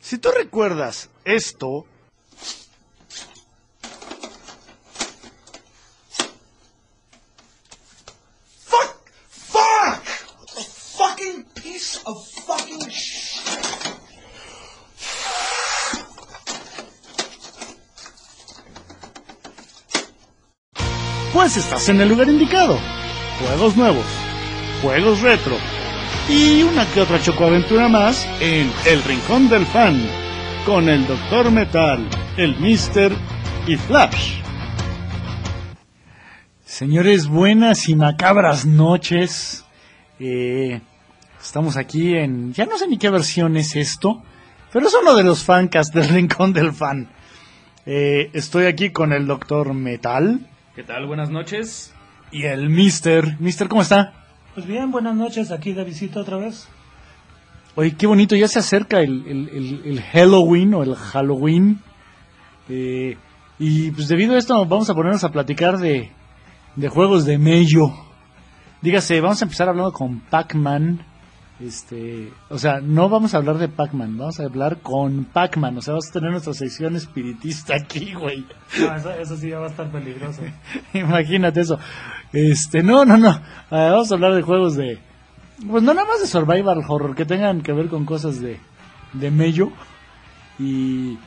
Si tú recuerdas esto, Fuck! Fuck! A fucking piece of fucking shit. pues estás en el lugar indicado. Juegos nuevos, juegos retro y una que otra chocoaventura más en El Rincón del Fan con el Doctor Metal, el Mister y Flash. Señores, buenas y macabras noches. Eh, estamos aquí en... Ya no sé ni qué versión es esto, pero es uno de los fancast del Rincón del Fan. Eh, estoy aquí con el Doctor Metal ¿Qué tal? Buenas noches. y el Mister. Mister, ¿cómo está? Pues bien, buenas noches, aquí de visita otra vez. Oye, qué bonito, ya se acerca el, el- el- el Halloween o el Halloween. Eh, y pues debido a esto vamos a ponernos a platicar de, de juegos de Mello. Dígase, vamos a empezar hablando con Pac-Man. Este, o sea, no vamos a hablar de Pac-Man, vamos a hablar con Pac-Man. O sea, vamos a tener nuestra sección espiritista aquí, güey. No, eso, eso sí ya va a estar peligroso. Imagínate eso. Este, no, no, no. Vamos a hablar de juegos de. Pues no nada más de survival horror, que tengan que ver con cosas de, de mello. Y.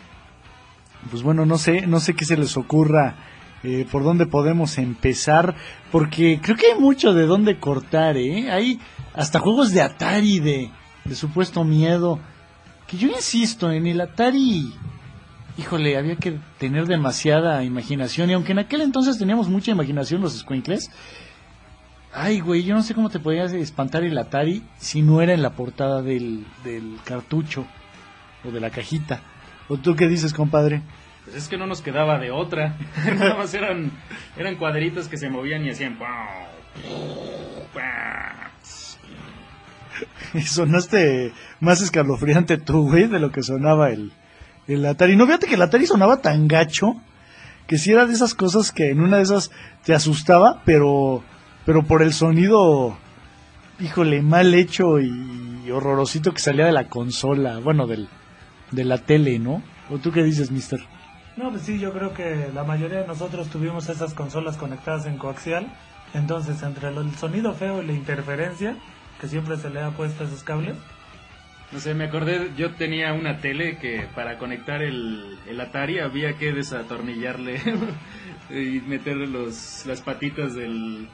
Pues bueno, no sé, no sé qué se les ocurra. eh, por dónde podemos empezar. Porque creo que hay mucho de dónde cortar, ¿eh? Hay hasta juegos de Atari de, de supuesto miedo. Que yo insisto, en el Atari híjole, había que tener demasiada imaginación. Y aunque en aquel entonces teníamos mucha imaginación los squinkles, ay, güey, yo no sé cómo te podías espantar el Atari si no era en la portada del, del cartucho o de la cajita. ¿O tú qué dices, compadre? Pues es que no nos quedaba de otra. Nada más eran, eran cuadritos que se movían y hacían... Sonaste más escalofriante tú, güey, de lo que sonaba el, el Atari. No, fíjate que el Atari sonaba tan gacho que si era de esas cosas que en una de esas te asustaba, pero, pero por el sonido, híjole, mal hecho y horrorosito que salía de la consola, bueno, del, de la tele, ¿no? ¿O tú qué dices, mister? No, pues sí, yo creo que la mayoría de nosotros tuvimos esas consolas conectadas en coaxial. Entonces, entre el sonido feo y la interferencia, que siempre se le ha puesto a esos cables, No sé, me acordé, yo tenía una tele que para conectar el, el Atari había que desatornillarle y meterle los, las patitas del,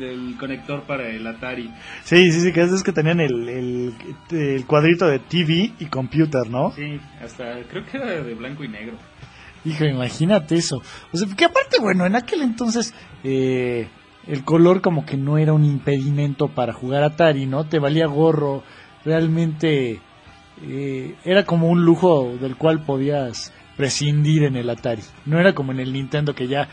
del conector para el Atari. Sí, sí, sí, que es que tenían el, el, el cuadrito de TV y computer, ¿no? Sí, hasta creo que era de blanco y negro. Hijo, imagínate eso. O sea, que aparte, bueno, en aquel entonces eh, el color como que no era un impedimento para jugar Atari, ¿no? Te valía gorro. Realmente eh, era como un lujo del cual podías prescindir en el Atari. No era como en el Nintendo que ya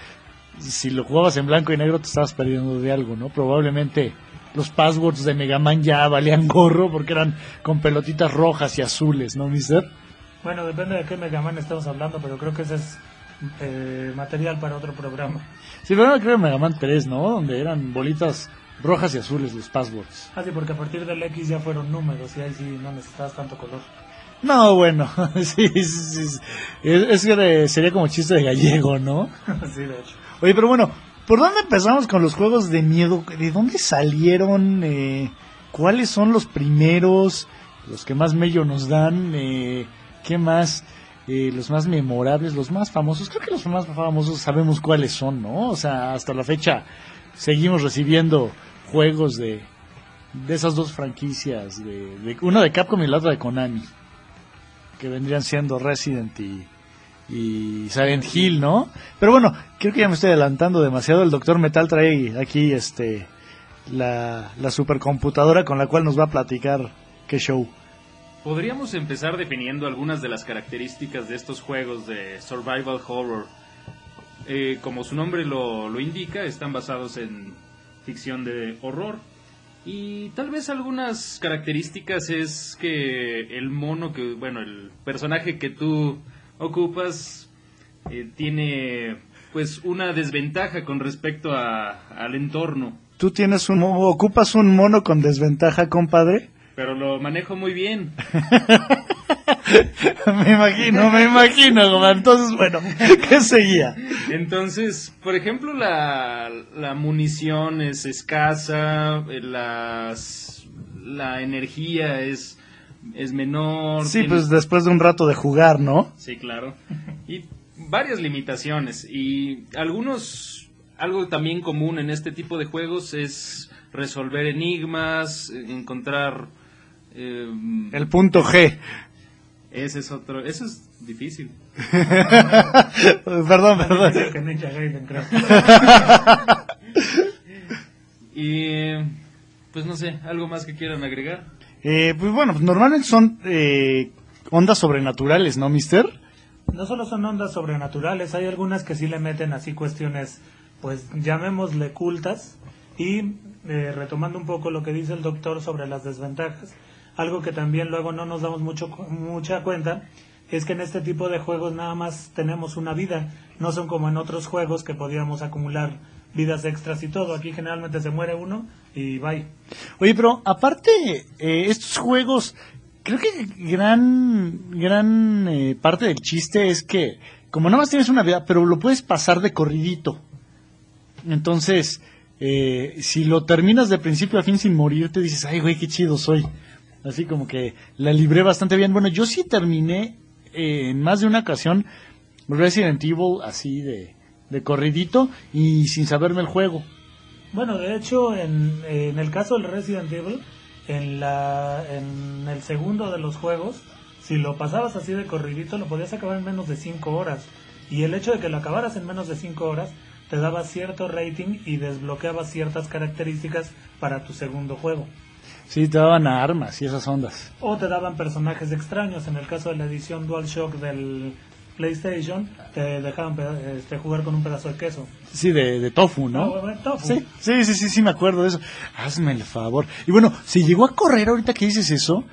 si lo jugabas en blanco y negro te estabas perdiendo de algo, ¿no? Probablemente los passwords de Mega Man ya valían gorro porque eran con pelotitas rojas y azules, ¿no, mister? bueno, depende de qué Mega Man estamos hablando, pero creo que ese es eh, material para otro programa. Sí, pero creo que Mega Man 3, ¿no? Donde eran bolitas rojas y azules los passwords. Así porque a partir del X ya fueron números y ahí sí no necesitabas tanto color. No, bueno, sí, sí, sí, sí. Es, que sería como chiste de gallego, ¿no? sí, de hecho. Oye, pero bueno, ¿por dónde empezamos con los juegos de miedo? ¿De dónde salieron? Eh, ¿Cuáles son los primeros? Los que más mello nos dan. Eh, ¿Qué más? Eh, los más memorables, los más famosos. Creo que los más famosos sabemos cuáles son, ¿no? O sea, hasta la fecha seguimos recibiendo juegos de, de esas dos franquicias. De, de, una de Capcom y la otra de Konami. Que vendrían siendo Resident y, y Silent Hill, ¿no? Pero bueno, creo que ya me estoy adelantando demasiado. El Doctor Metal trae aquí este la, la supercomputadora con la cual nos va a platicar qué show. Podríamos empezar definiendo algunas de las características de estos juegos de survival horror. Eh, como su nombre lo, lo indica, están basados en ficción de horror. Y tal vez algunas características es que el mono que, bueno, el personaje que tú ocupas eh, tiene pues una desventaja con respecto a- al entorno. ¿Tú tienes un ocupas un mono con desventaja, compadre? Pero lo manejo muy bien. me imagino, me imagino. Entonces, bueno, ¿qué seguía? Entonces, por ejemplo, la, la munición es escasa, eh, las, la energía es, es menor. Sí, tiene- pues después de un rato de jugar, ¿no? Sí, claro. Y varias limitaciones. Y algunos, algo también común en este tipo de juegos es resolver enigmas, encontrar... eh, El punto G. Ese es otro, eso es difícil. perdón, perdón. Y pues no sé, algo más que quieran agregar. Eh, pues bueno, pues normalmente son eh, ondas sobrenaturales, ¿no, mister? No solo son ondas sobrenaturales, hay algunas que sí le meten así cuestiones, pues llamémosle cultas. Y eh, retomando un poco lo que dice el doctor sobre las desventajas, algo que también luego no nos damos mucho, mucha cuenta, es que en este tipo de juegos nada más tenemos una vida, no son como en otros juegos que podíamos acumular vidas extras y todo, aquí generalmente se muere uno y bye. Oye, pero aparte, eh, estos juegos, creo que gran, gran eh, parte del chiste es que, como nada más tienes una vida, pero lo puedes pasar de corridito. Entonces, eh, si lo terminas de principio a fin sin morir, te dices, ay, güey, qué chido soy. Así como que la libré bastante bien. Bueno, yo sí terminé eh, en más de una ocasión Resident Evil así de, de corridito y sin saberme el juego. Bueno, de hecho, en, en el caso del Resident Evil, en, la, en el segundo de los juegos, si lo pasabas así de corridito, lo podías acabar en menos de 5 horas. Y el hecho de que lo acabaras en menos de 5 horas te daba cierto rating y desbloqueaba ciertas características para tu segundo juego. Sí, te daban armas y esas ondas. O te daban personajes extraños. En el caso de la edición DualShock del PlayStation, te dejaban este, jugar con un pedazo de queso. Sí, de, de tofu, ¿no? Bueno, tofu. Sí, sí, sí, sí, sí, me acuerdo de eso. Hazme el favor. Y bueno, si llegó a correr ahorita que dices eso,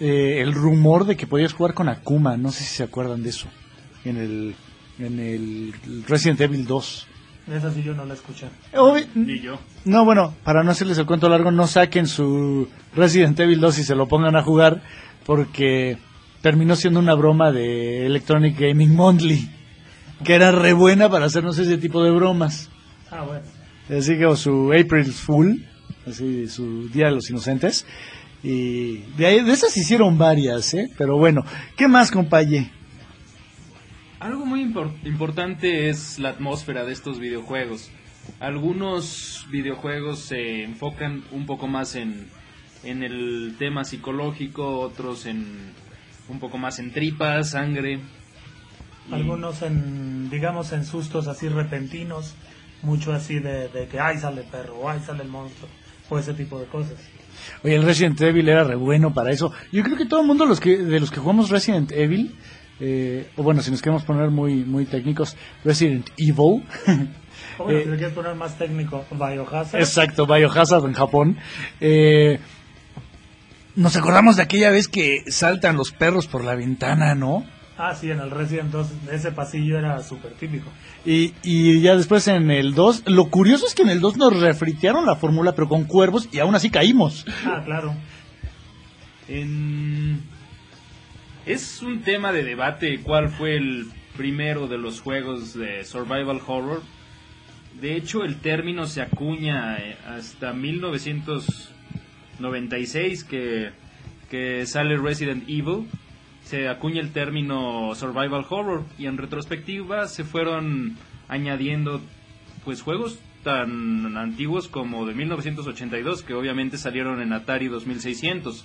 eh, el rumor de que podías jugar con Akuma, no sé si se acuerdan de eso, en el, en el Resident Evil 2. Esa sí yo no la escuché. Obvi- Ni yo. no, bueno, para no hacerles el cuento largo, no saquen su Resident Evil 2 y se lo pongan a jugar, porque terminó siendo una broma de Electronic Gaming Monthly, que era re buena para hacernos ese tipo de bromas. Ah, bueno. Así que o su April Fool, así su Día de los Inocentes. Y de, ahí, de esas hicieron varias, ¿eh? Pero bueno, ¿qué más, compañe? Algo muy impor- importante es la atmósfera de estos videojuegos. Algunos videojuegos se enfocan un poco más en, en el tema psicológico, otros en un poco más en tripas, sangre. Algunos en, digamos, en sustos así repentinos, mucho así de, de que, ay, sale el perro, o ay, sale el monstruo, o ese tipo de cosas. Oye, el Resident Evil era re bueno para eso. Yo creo que todo el mundo los que, de los que jugamos Resident Evil, eh, o bueno, si nos queremos poner muy, muy técnicos, Resident Evil. O bueno, Eh, si le quieres poner más técnico, Biohazard. Exacto, Biohazard en Japón. Eh, nos acordamos de aquella vez que saltan los perros por la ventana, ¿no? Ah, sí, en el Resident 2 ese pasillo era súper típico. Y, y ya después en el 2, lo curioso es que en el 2 nos refritearon la fórmula, pero con cuervos, y aún así caímos. Ah, claro. En- Es un tema de debate cuál fue el primero de los juegos de survival horror. De hecho, el término se acuña eh, hasta 1996 que, que sale Resident Evil. Se acuña el término survival horror y en retrospectiva se fueron añadiendo pues juegos tan antiguos como de 1982 que obviamente salieron en Atari 2600.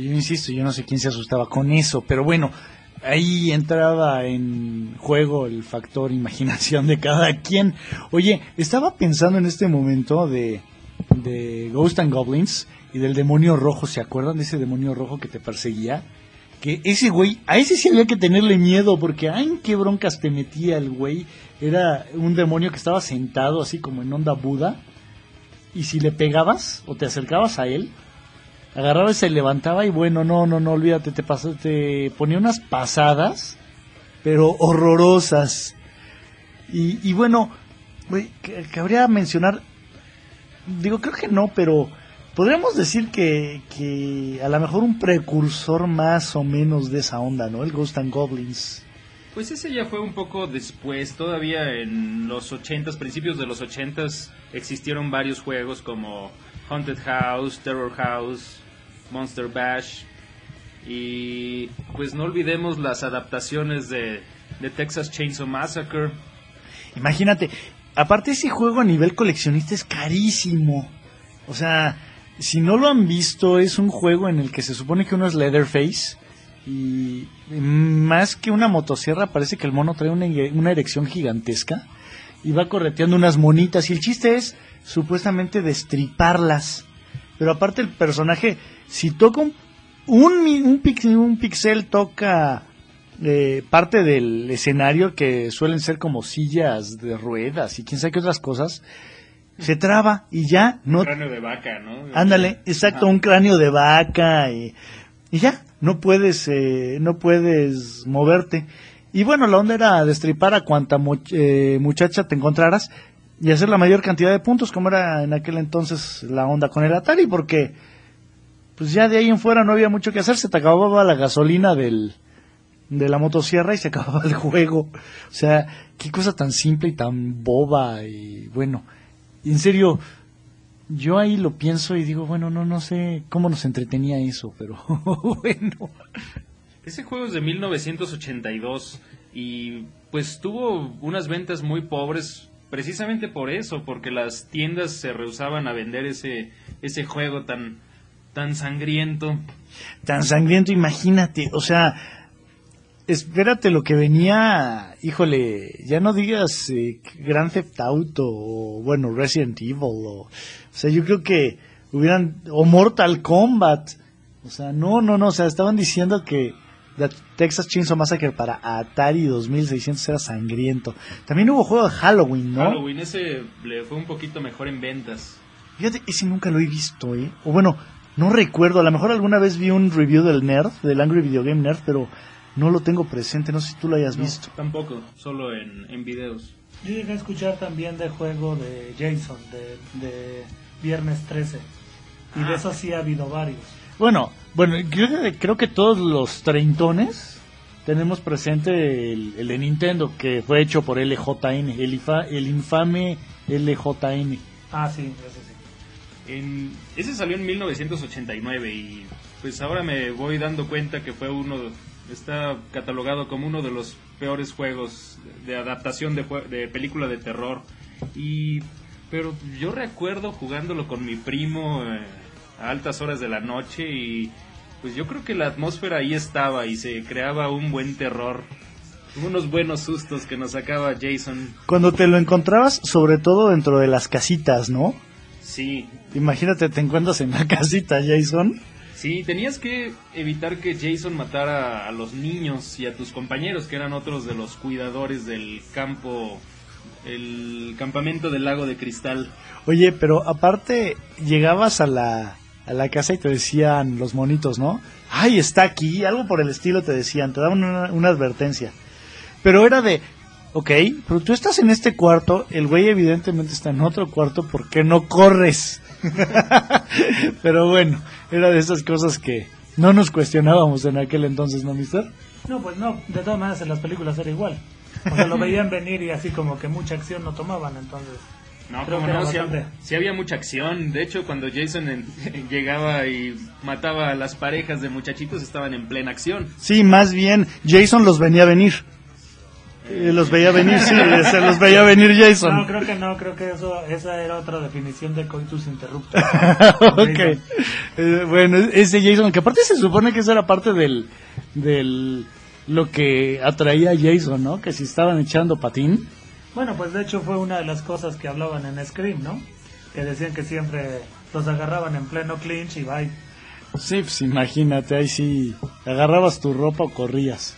Yo insisto, yo no sé quién se asustaba con eso, pero bueno, ahí entraba en juego el factor imaginación de cada quien. Oye, estaba pensando en este momento de, de Ghost and Goblins y del demonio rojo, ¿se acuerdan de ese demonio rojo que te perseguía? Que ese güey, a ese sí había que tenerle miedo, porque ay, en qué broncas te metía el güey. Era un demonio que estaba sentado así como en onda Buda. Y si le pegabas o te acercabas a él, agarraba y se levantaba y bueno, no, no, no, olvídate, te, pasó, te ponía unas pasadas, pero horrorosas. Y, y bueno, cabría mencionar, digo, creo que no, pero podríamos decir que, que a lo mejor un precursor más o menos de esa onda, ¿no? El Ghost and Goblins. Pues ese ya fue un poco después, todavía en los 80s, principios de los 80s, existieron varios juegos como Haunted House, Terror House, Monster Bash. Y pues no olvidemos las adaptaciones de, de Texas Chainsaw Massacre. Imagínate, aparte ese juego a nivel coleccionista es carísimo. O sea, si no lo han visto, es un juego en el que se supone que uno es Leatherface y más que una motosierra parece que el mono trae una, una erección gigantesca y va correteando unas monitas y el chiste es supuestamente destriparlas. Pero aparte el personaje, si toca un, un, un, pix- un pixel, toca eh, parte del escenario que suelen ser como sillas de ruedas y quién sabe qué otras cosas, se traba y ya no... Cráneo de vaca, ¿no? Ándale, exacto, un cráneo de vaca y, y ya, no puedes, eh, no puedes moverte. Y bueno, la onda era destripar a cuanta eh, muchacha te encontraras y hacer la mayor cantidad de puntos, como era en aquel entonces la onda con el Atari, porque pues ya de ahí en fuera no había mucho que hacer, se te acababa la gasolina del, de la motosierra y se acababa el juego. O sea, qué cosa tan simple y tan boba y bueno, en serio, yo ahí lo pienso y digo, bueno, no, no sé cómo nos entretenía eso, pero bueno. Ese juego es de 1982 y pues tuvo unas ventas muy pobres precisamente por eso, porque las tiendas se rehusaban a vender ese, ese juego tan, tan sangriento. Tan sangriento, imagínate, o sea, espérate lo que venía, híjole, ya no digas eh, Grand Theft Auto o bueno, Resident Evil o, o sea, yo creo que hubieran o Mortal Kombat. O sea, no, no, no, o sea, estaban diciendo que la Texas Chainsaw Massacre para Atari 2600 era sangriento. También hubo juego de Halloween, ¿no? Halloween ese le fue un poquito mejor en ventas. Fíjate, ese nunca lo he visto, ¿eh? O bueno, no recuerdo. A lo mejor alguna vez vi un review del Nerd, del Angry Video Game Nerd, pero no lo tengo presente. No sé si tú lo hayas No, visto. Tampoco, solo en, en videos. Yo llegué a escuchar también de juego de Jason, de, de Viernes 13. Y de Ah. eso sí ha habido varios. Bueno, bueno, creo que, creo que todos los treintones tenemos presente el, el de Nintendo, que fue hecho por LJN, el, ifa- el infame LJN. Ah, sí, sí. En, ese salió en 1989 y pues ahora me voy dando cuenta que fue uno, está catalogado como uno de los peores juegos de adaptación de, de película de terror. Y, pero yo recuerdo jugándolo con mi primo eh, a altas horas de la noche y pues yo creo que la atmósfera ahí estaba y se creaba un buen terror. Unos buenos sustos que nos sacaba Jason. Cuando te lo encontrabas, sobre todo dentro de las casitas, ¿no? Sí, Imagínate, te encuentras en la casita, Jason. Sí, tenías que evitar que Jason matara a los niños y a tus compañeros, que eran otros de los cuidadores del campo, el campamento del lago de cristal. Oye, pero aparte llegabas a la, a la casa y te decían los monitos, ¿no? Ay, está aquí, algo por el estilo te decían, te daban una, una advertencia. Pero era de, ok, pero tú estás en este cuarto, el güey evidentemente está en otro cuarto, ¿por qué no corres? pero bueno, era de esas cosas que no nos cuestionábamos en aquel entonces, ¿no, mister? No, pues no, de todas maneras en las películas era igual. O sea, lo veían venir y así como que mucha acción no tomaban, entonces... No, Creo como no, bastante. sí había mucha acción. De hecho, cuando Jason en- llegaba y mataba a las parejas de muchachitos, estaban en plena acción. Sí, más bien, Jason los venía a venir. Eh, los veía venir, sí, se los veía venir Jason. No, creo que no, creo que eso esa era otra definición de coitus interruptus. ok. Eh, bueno, ese Jason, que aparte se supone que eso era parte del, del, lo que atraía a Jason, ¿no? Que si estaban echando patín. Bueno, pues de hecho fue una de las cosas que hablaban en Scream, ¿no? Que decían que siempre los agarraban en pleno clinch y bye. Sí, pues imagínate, ahí sí, agarrabas tu ropa o corrías.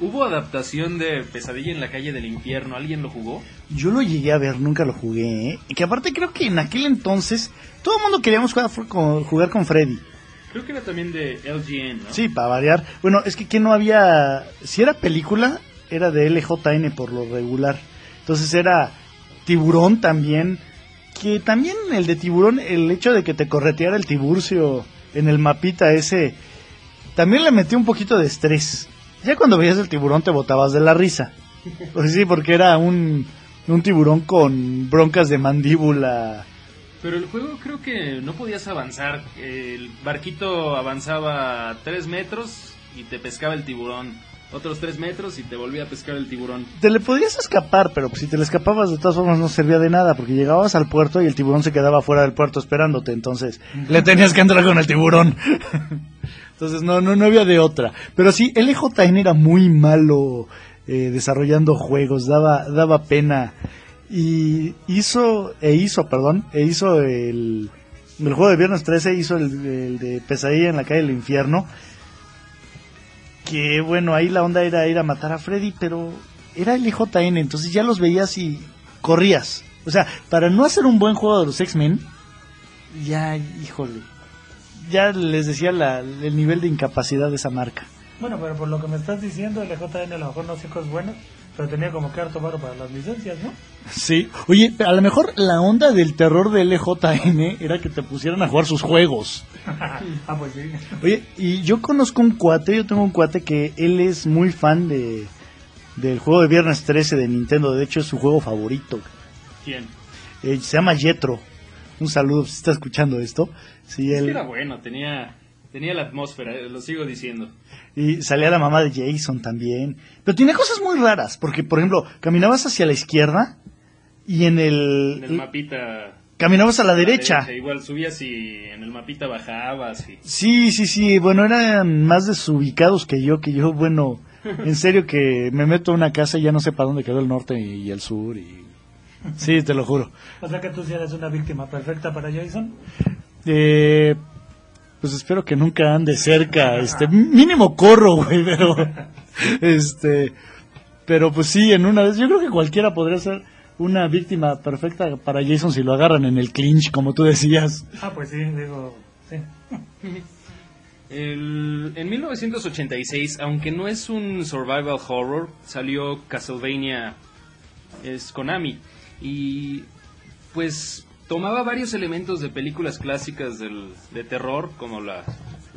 Hubo adaptación de Pesadilla en la calle del infierno. ¿Alguien lo jugó? Yo lo llegué a ver, nunca lo jugué, ¿eh? Que aparte creo que en aquel entonces todo el mundo queríamos jugar con, jugar con Freddy. Creo que era también de LGN, ¿no? Sí, para variar. Bueno, es que que no había... Si era película, era de LJN por lo regular. Entonces era Tiburón también. que también el de tiburón, el hecho de que te correteara el tiburcio en el mapita ese, también le metió un poquito de estrés. Ya cuando veías el tiburón te botabas de la risa. Pues sí, porque era un, un tiburón con broncas de mandíbula. Pero el juego creo que no podías avanzar. El barquito avanzaba tres metros y te pescaba el tiburón. Otros tres metros y te volvía a pescar el tiburón. Te le podías escapar, pero si te le escapabas de todas formas no servía de nada, porque llegabas al puerto y el tiburón se quedaba fuera del puerto esperándote, entonces le tenías que entrar con el tiburón. entonces no, no, no había de otra. Pero sí, LJN era muy malo eh, desarrollando juegos, daba, daba pena. Y hizo, e hizo, perdón, e hizo el, el juego de Viernes 13, hizo el, el de Pesadilla en la calle del infierno que bueno, ahí la onda era ir a matar a Freddy, pero era el IJN, entonces ya los veías y corrías. O sea, para no hacer un buen juego de los X-Men, ya, híjole, ya les decía la, el nivel de incapacidad de esa marca. Bueno, pero por lo que me estás diciendo, el JN a lo mejor no hacía cosas buenas, pero tenía como que harto varo para las licencias, ¿no? Sí, oye, a lo mejor la onda del terror del LJN era que te pusieran a jugar sus juegos. ah, pues sí. Oye, y yo conozco un cuate, yo tengo un cuate que él es muy fan de del juego de Viernes 13 de Nintendo, de hecho es su juego favorito. ¿Quién? Eh, se llama Jetro. Un saludo si está escuchando esto. Sí, él, era bueno, tenía, tenía la atmósfera, eh, lo sigo diciendo. y salía la mamá de Jason también. Pero tiene cosas muy raras, porque por ejemplo, caminabas hacia la izquierda y en el, En el mapita... caminabas a la a la derecha. Igual subías y en el mapita bajabas y... Sí, sí, sí, bueno, eran más desubicados que yo, que yo, bueno, en serio que me meto a una casa y ya no sé para dónde quedó el norte y el sur y... Sí, te lo juro. O sea que tú sí eres una víctima perfecta para Jason. Eh, pues espero que nunca ande cerca, este, mínimo corro, güey, pero, este, pero pues sí, en una vez, yo creo que cualquiera podría ser una víctima perfecta para Jason si lo agarran en el clinch, como tú decías. Ah, pues sí, digo, sí. El- en 1986, aunque no es un survival horror, salió Castlevania es Konami y pues tomaba varios elementos de películas clásicas del, de terror como la,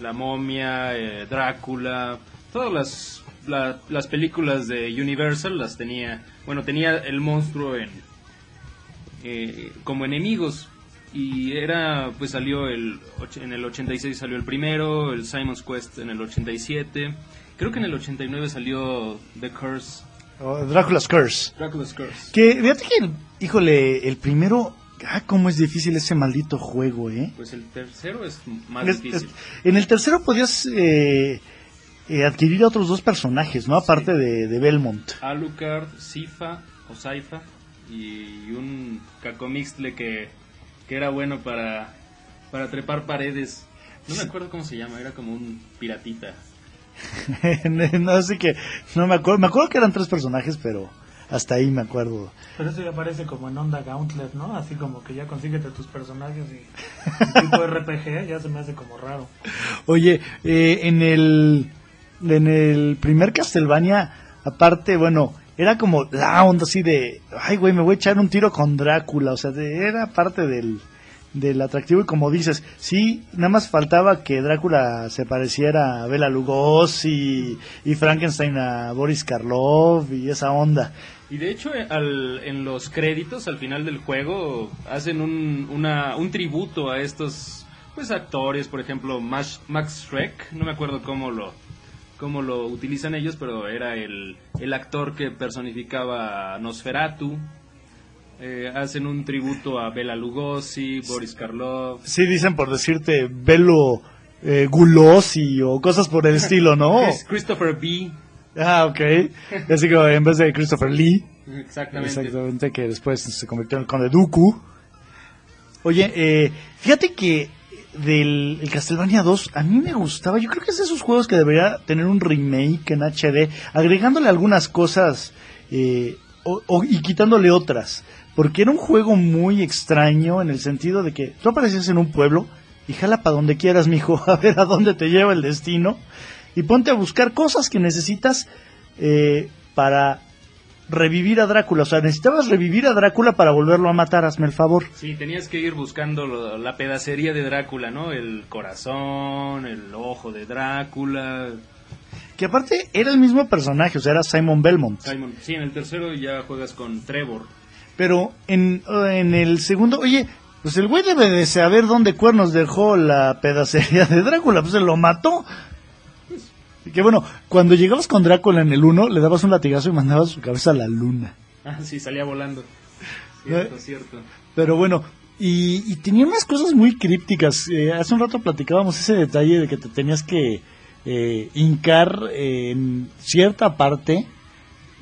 la momia, eh, Drácula, todas las, la- las películas de Universal las tenía, bueno tenía el monstruo en eh, como enemigos. Y era pues salió el en el 86 salió el primero el Simon's Quest en el 87 creo que en el 89 salió The Curse. Oh, Dracula's Curse. Dracula's Curse. Que, fíjate que, híjole, el primero, ah, cómo es difícil ese maldito juego, eh. pues el tercero es más Es- difícil es- en el tercero podías eh, eh, adquirir a otros dos personajes, ¿no? Aparte de, de Belmont. Alucard Sifa o Saifa y un Cacomixtle que, que era bueno para para trepar paredes no me acuerdo cómo se llama era como un piratita no sé que, no me acuerdo, me acuerdo que eran tres personajes, pero hasta ahí me acuerdo. Pero eso ya parece como en Onda Gauntlet, ¿no? Así como que ya consíguete tus personajes y tipo RPG, ya se me hace como raro. Oye, eh, en el en el primer Castlevania, aparte, bueno, era como la onda así de, ay, güey, me voy a echar un tiro con Drácula, o sea, de- era parte del del atractivo y como dices, sí, nada más faltaba que Drácula se pareciera a Bela Lugosi y Frankenstein a Boris Karloff y esa onda. Y de hecho, eh, al- en los créditos al final del juego hacen un, una- un tributo a estos pues actores, por ejemplo, Max, Max Shrek, no me acuerdo cómo lo, cómo lo utilizan ellos, pero era el, el actor que personificaba Nosferatu. Eh, hacen un tributo a Bela Lugosi, Boris Karloff. Sí, dicen por decirte Belo eh, Gulosi o cosas por el estilo, ¿no? Chris- Christopher B. Ah, ok. Así que en vez de Christopher Lee, Exactamente. exactamente, que después se convirtió en el Conde Dooku. Oye, eh, fíjate que del el Castlevania 2 a mí me gustaba. Yo creo que es de esos juegos que debería tener un remake en HD, agregándole algunas cosas eh, o- o- y quitándole otras. Porque era un juego muy extraño en el sentido de que tú aparecías en un pueblo y jala para donde quieras, mijo, a ver a dónde te lleva el destino. Y ponte a buscar cosas que necesitas eh, para revivir a Drácula. O sea, necesitabas revivir a Drácula para volverlo a matar, hazme el favor. Sí, tenías que ir buscando lo- la pedacería de Drácula, ¿no? El corazón, el ojo de Drácula. Que aparte era el mismo personaje, o sea, era Simon Belmont. Simon. Sí, en el tercero ya juegas con Trevor. Pero en, en el segundo, oye, pues el güey debe de saber dónde cuernos dejó la pedacería de Drácula, pues se lo mató. Que bueno, cuando llegabas con Drácula en el 1, le dabas un latigazo y mandabas su cabeza a la luna. Ah, sí, salía volando. Cierto, cierto. Pero bueno, y, y tenía unas cosas muy crípticas. Eh, hace un rato platicábamos ese detalle de que te tenías que eh, hincar en cierta parte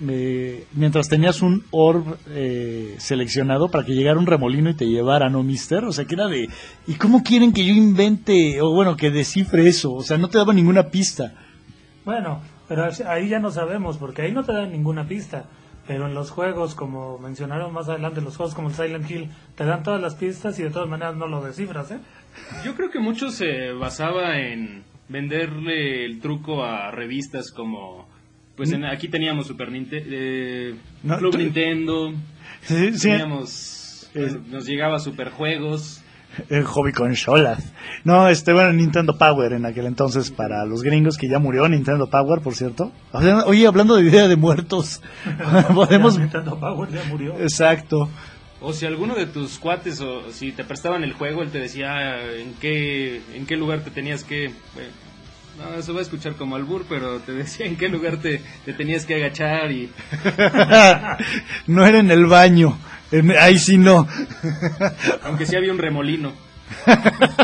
eh, mientras tenías un orb eh, seleccionado para que llegara un remolino y te llevara, ¿no, mister? O sea, que era de... ¿Y cómo quieren que yo invente, o bueno, que descifre eso? O sea, no te daba ninguna pista. Bueno, pero ahí ya no sabemos, porque ahí no te dan ninguna pista. Pero en los juegos, como mencionaron más adelante, los juegos como el Silent Hill, te dan todas las pistas y de todas maneras no lo descifras, ¿eh? Yo creo que mucho se basaba en venderle el truco a revistas como... Pues en- aquí teníamos Super Nintendo, No, Club tú- Nintendo, Sí, sí, teníamos... nos llegaba Superjuegos. El hobby consolas. No, este, bueno, Nintendo Power en aquel entonces para los gringos que ya murió Nintendo Power, por cierto. Oye, hablando de idea de muertos, podemos... Ya Nintendo Power ya murió. Exacto. O si alguno de tus cuates o si te prestaban el juego, él te decía en qué, en qué lugar te tenías que... eh, no, eso va a escuchar como albur, pero te decía en qué lugar te, te tenías que agachar y... no era en el baño. En- ahí sí no. Aunque sí había un remolino.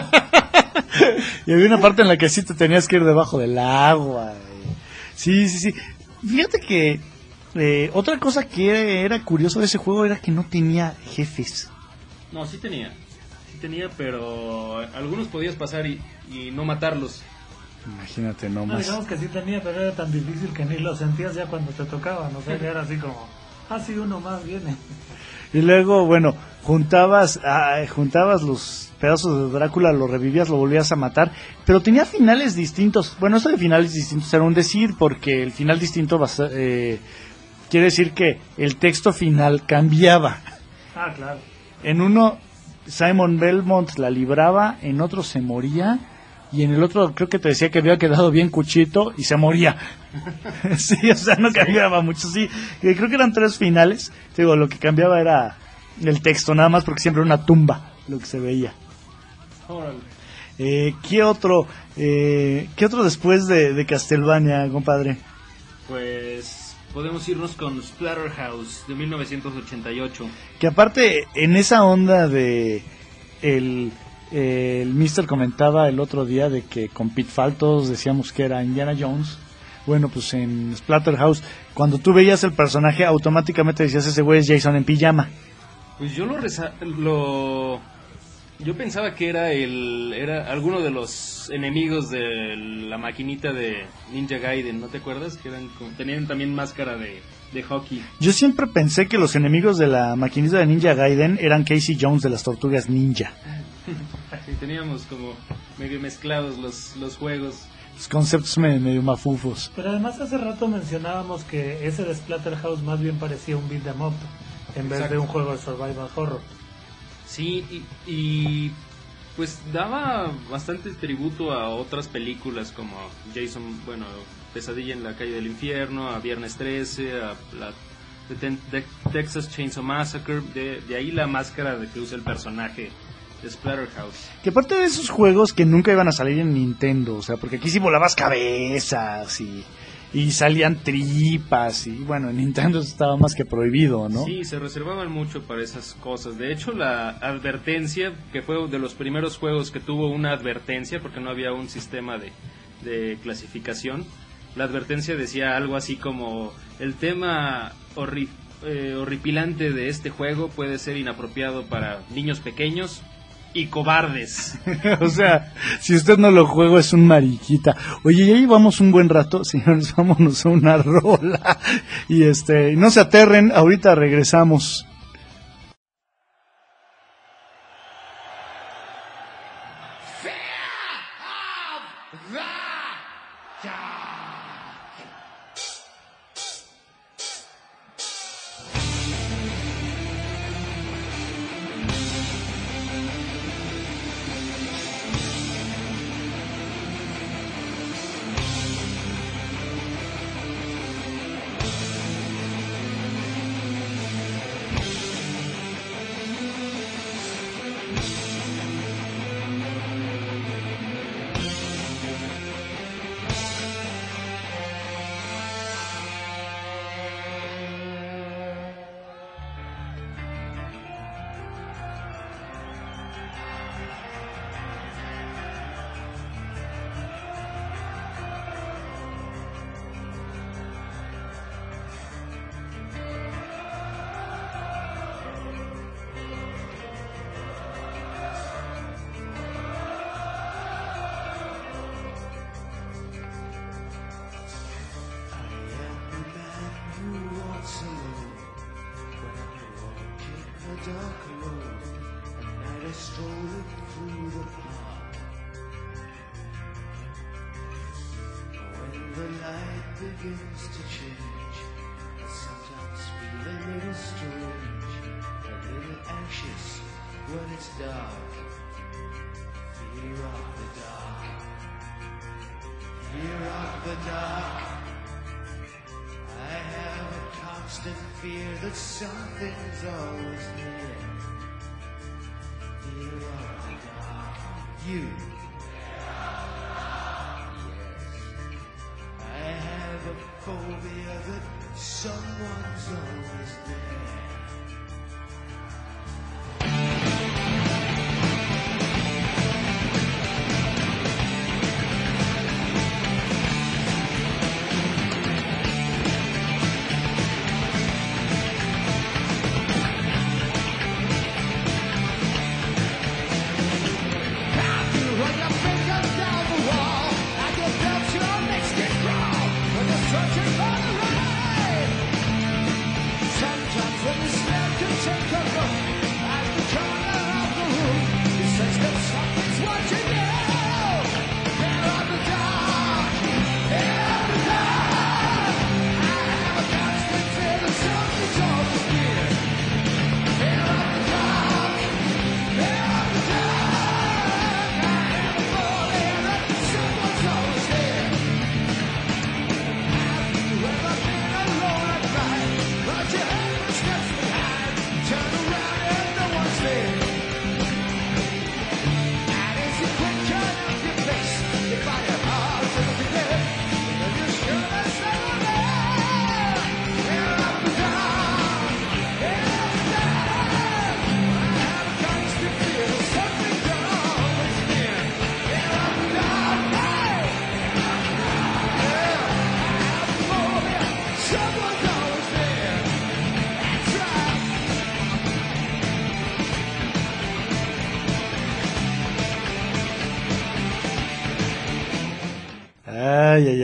y había una parte en la que sí te tenías que ir debajo del agua. y- Sí, sí, sí. Fíjate que eh, otra cosa que era curioso de ese juego era que no tenía jefes. No, sí tenía. Sí tenía, pero algunos podías pasar y, y no matarlos. Imagínate No, digamos que sí tenía, pero era tan difícil que ni lo sentías ya cuando te tocaban. O sea, ya era así como, ah, sí, uno más viene. Y luego, bueno, juntabas, ah, juntabas los pedazos de Drácula, lo revivías, lo volvías a matar, pero tenía finales distintos. Bueno, eso de finales distintos era un decir, porque el final distinto basa- eh, quiere decir que el texto final cambiaba. Ah, claro. En uno, Simon Belmont la libraba, en otro se moría, y en el otro creo que te decía que había quedado bien cuchito y se moría. sí, o sea, no cambiaba mucho, sí. Y creo que eran tres finales. Digo, lo que cambiaba era el texto nada más porque siempre era una tumba lo que se veía. Eh, ¿Qué otro? Eh, ¿Qué otro después de, de Castlevania, compadre? Pues podemos irnos con Splatterhouse de 1988. Que aparte, en esa onda de el, el Mister comentaba el otro día de que con Pitfall todos decíamos que era Indiana Jones. Bueno, pues en Splatterhouse, cuando tú veías el personaje, automáticamente decías ese güey es Jason en pijama. Pues yo lo, reza- lo yo pensaba que era el era alguno de los enemigos de la maquinita de Ninja Gaiden, ¿no te acuerdas? Que eran tenían también máscara de, de hockey. Yo siempre pensé que los enemigos de la maquinista de Ninja Gaiden eran Casey Jones de las Tortugas Ninja. Sí, teníamos como medio mezclados los, los juegos. Los conceptos me- medio mafufos. Pero además hace rato mencionábamos que ese de Splatterhouse más bien parecía un beat 'em up en vez de Exacto. un juego de survival horror. Sí, y, y, pues daba bastante tributo a otras películas como Jason, bueno, Pesadilla en la calle del infierno, a Viernes 13, a la de Texas Chainsaw Massacre, de, de ahí la máscara de que usa el personaje Splatterhouse. Que aparte de esos juegos que nunca iban a salir en Nintendo, o sea, porque aquí sí volabas cabezas y, y salían tripas y bueno, en Nintendo estaba más que prohibido, ¿no? Sí, se reservaban mucho para esas cosas. De hecho, la advertencia, que fue de los primeros juegos que tuvo una advertencia, porque no había un sistema de, de clasificación, la advertencia decía algo así como, el tema eh, horripilante de este juego puede ser inapropiado para niños pequeños y cobardes. o sea, si usted no lo juega es un mariquita. Oye, ya llevamos un buen rato, señores, vámonos a una rola. Y este, no se aterren, ahorita regresamos. You.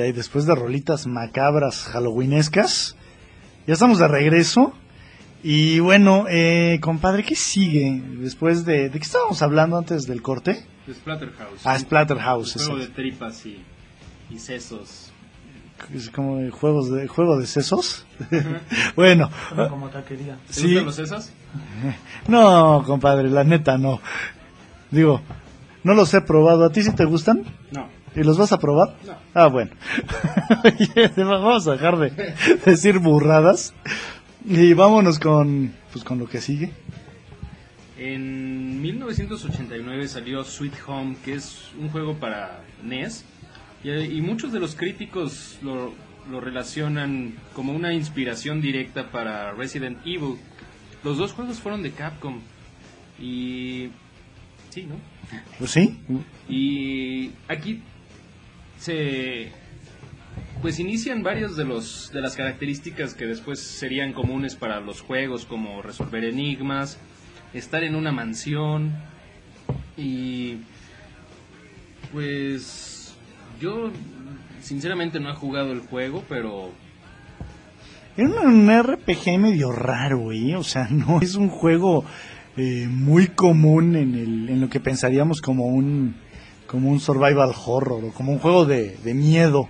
Ay, después de rolitas macabras halloweenescas, ya estamos de regreso. Y bueno, eh, compadre, ¿qué sigue después de... ¿De qué estábamos hablando antes del corte? Splatterhouse. Ah, Splatterhouse, Un juego de tripas y, y sesos. Es como de juegos de, juego de sesos. bueno, como taquería. ¿Te Sí. gustan los sesos? no, compadre, la neta no. Digo, no los he probado. ¿A ti sí te gustan? No. ¿Y los vas a probar? No. Ah, bueno. Vamos a dejar de decir burradas. Y vámonos con, pues, con lo que sigue. En 1989 salió Sweet Home, que es un juego para NES. Y, y muchos de los críticos lo, lo relacionan como una inspiración directa para Resident Evil. Los dos juegos fueron de Capcom. Y... Sí, ¿no? Pues sí. Y aquí se pues inician varios de los de las características que después serían comunes para los juegos como resolver enigmas, estar en una mansión y pues yo sinceramente no he jugado el juego, pero Era un RPG medio raro, güey. O sea, no es un juego eh, muy común en, el, en lo que pensaríamos como un, como un survival horror o como un juego de, de miedo.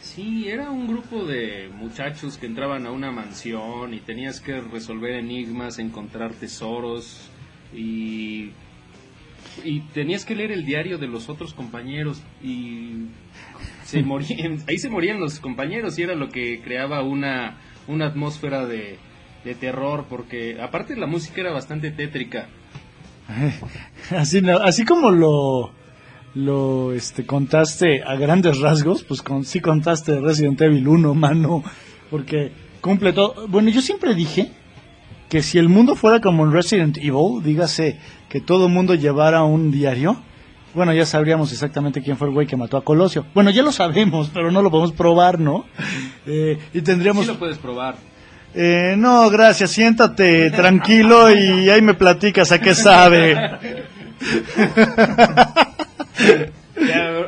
Sí, era un grupo de muchachos que entraban a una mansión y tenías que resolver enigmas, encontrar tesoros y, y tenías que leer el diario de los otros compañeros y se morían, ahí se morían los compañeros y era lo que creaba una, una atmósfera de, de terror porque aparte la música era bastante tétrica. Así, así como lo, lo este, contaste a grandes rasgos, pues con, sí contaste Resident Evil 1, mano, porque cumple todo. Bueno, yo siempre dije que si el mundo fuera como en Resident Evil, dígase que todo el mundo llevara un diario, bueno, ya sabríamos exactamente quién fue el güey que mató a Colosio. Bueno, ya lo sabemos, pero no lo podemos probar, ¿no? Eh, y tendríamos... Sí lo puedes probar. Eh, no, gracias, siéntate tranquilo y ahí me platicas a qué sabe. Ya,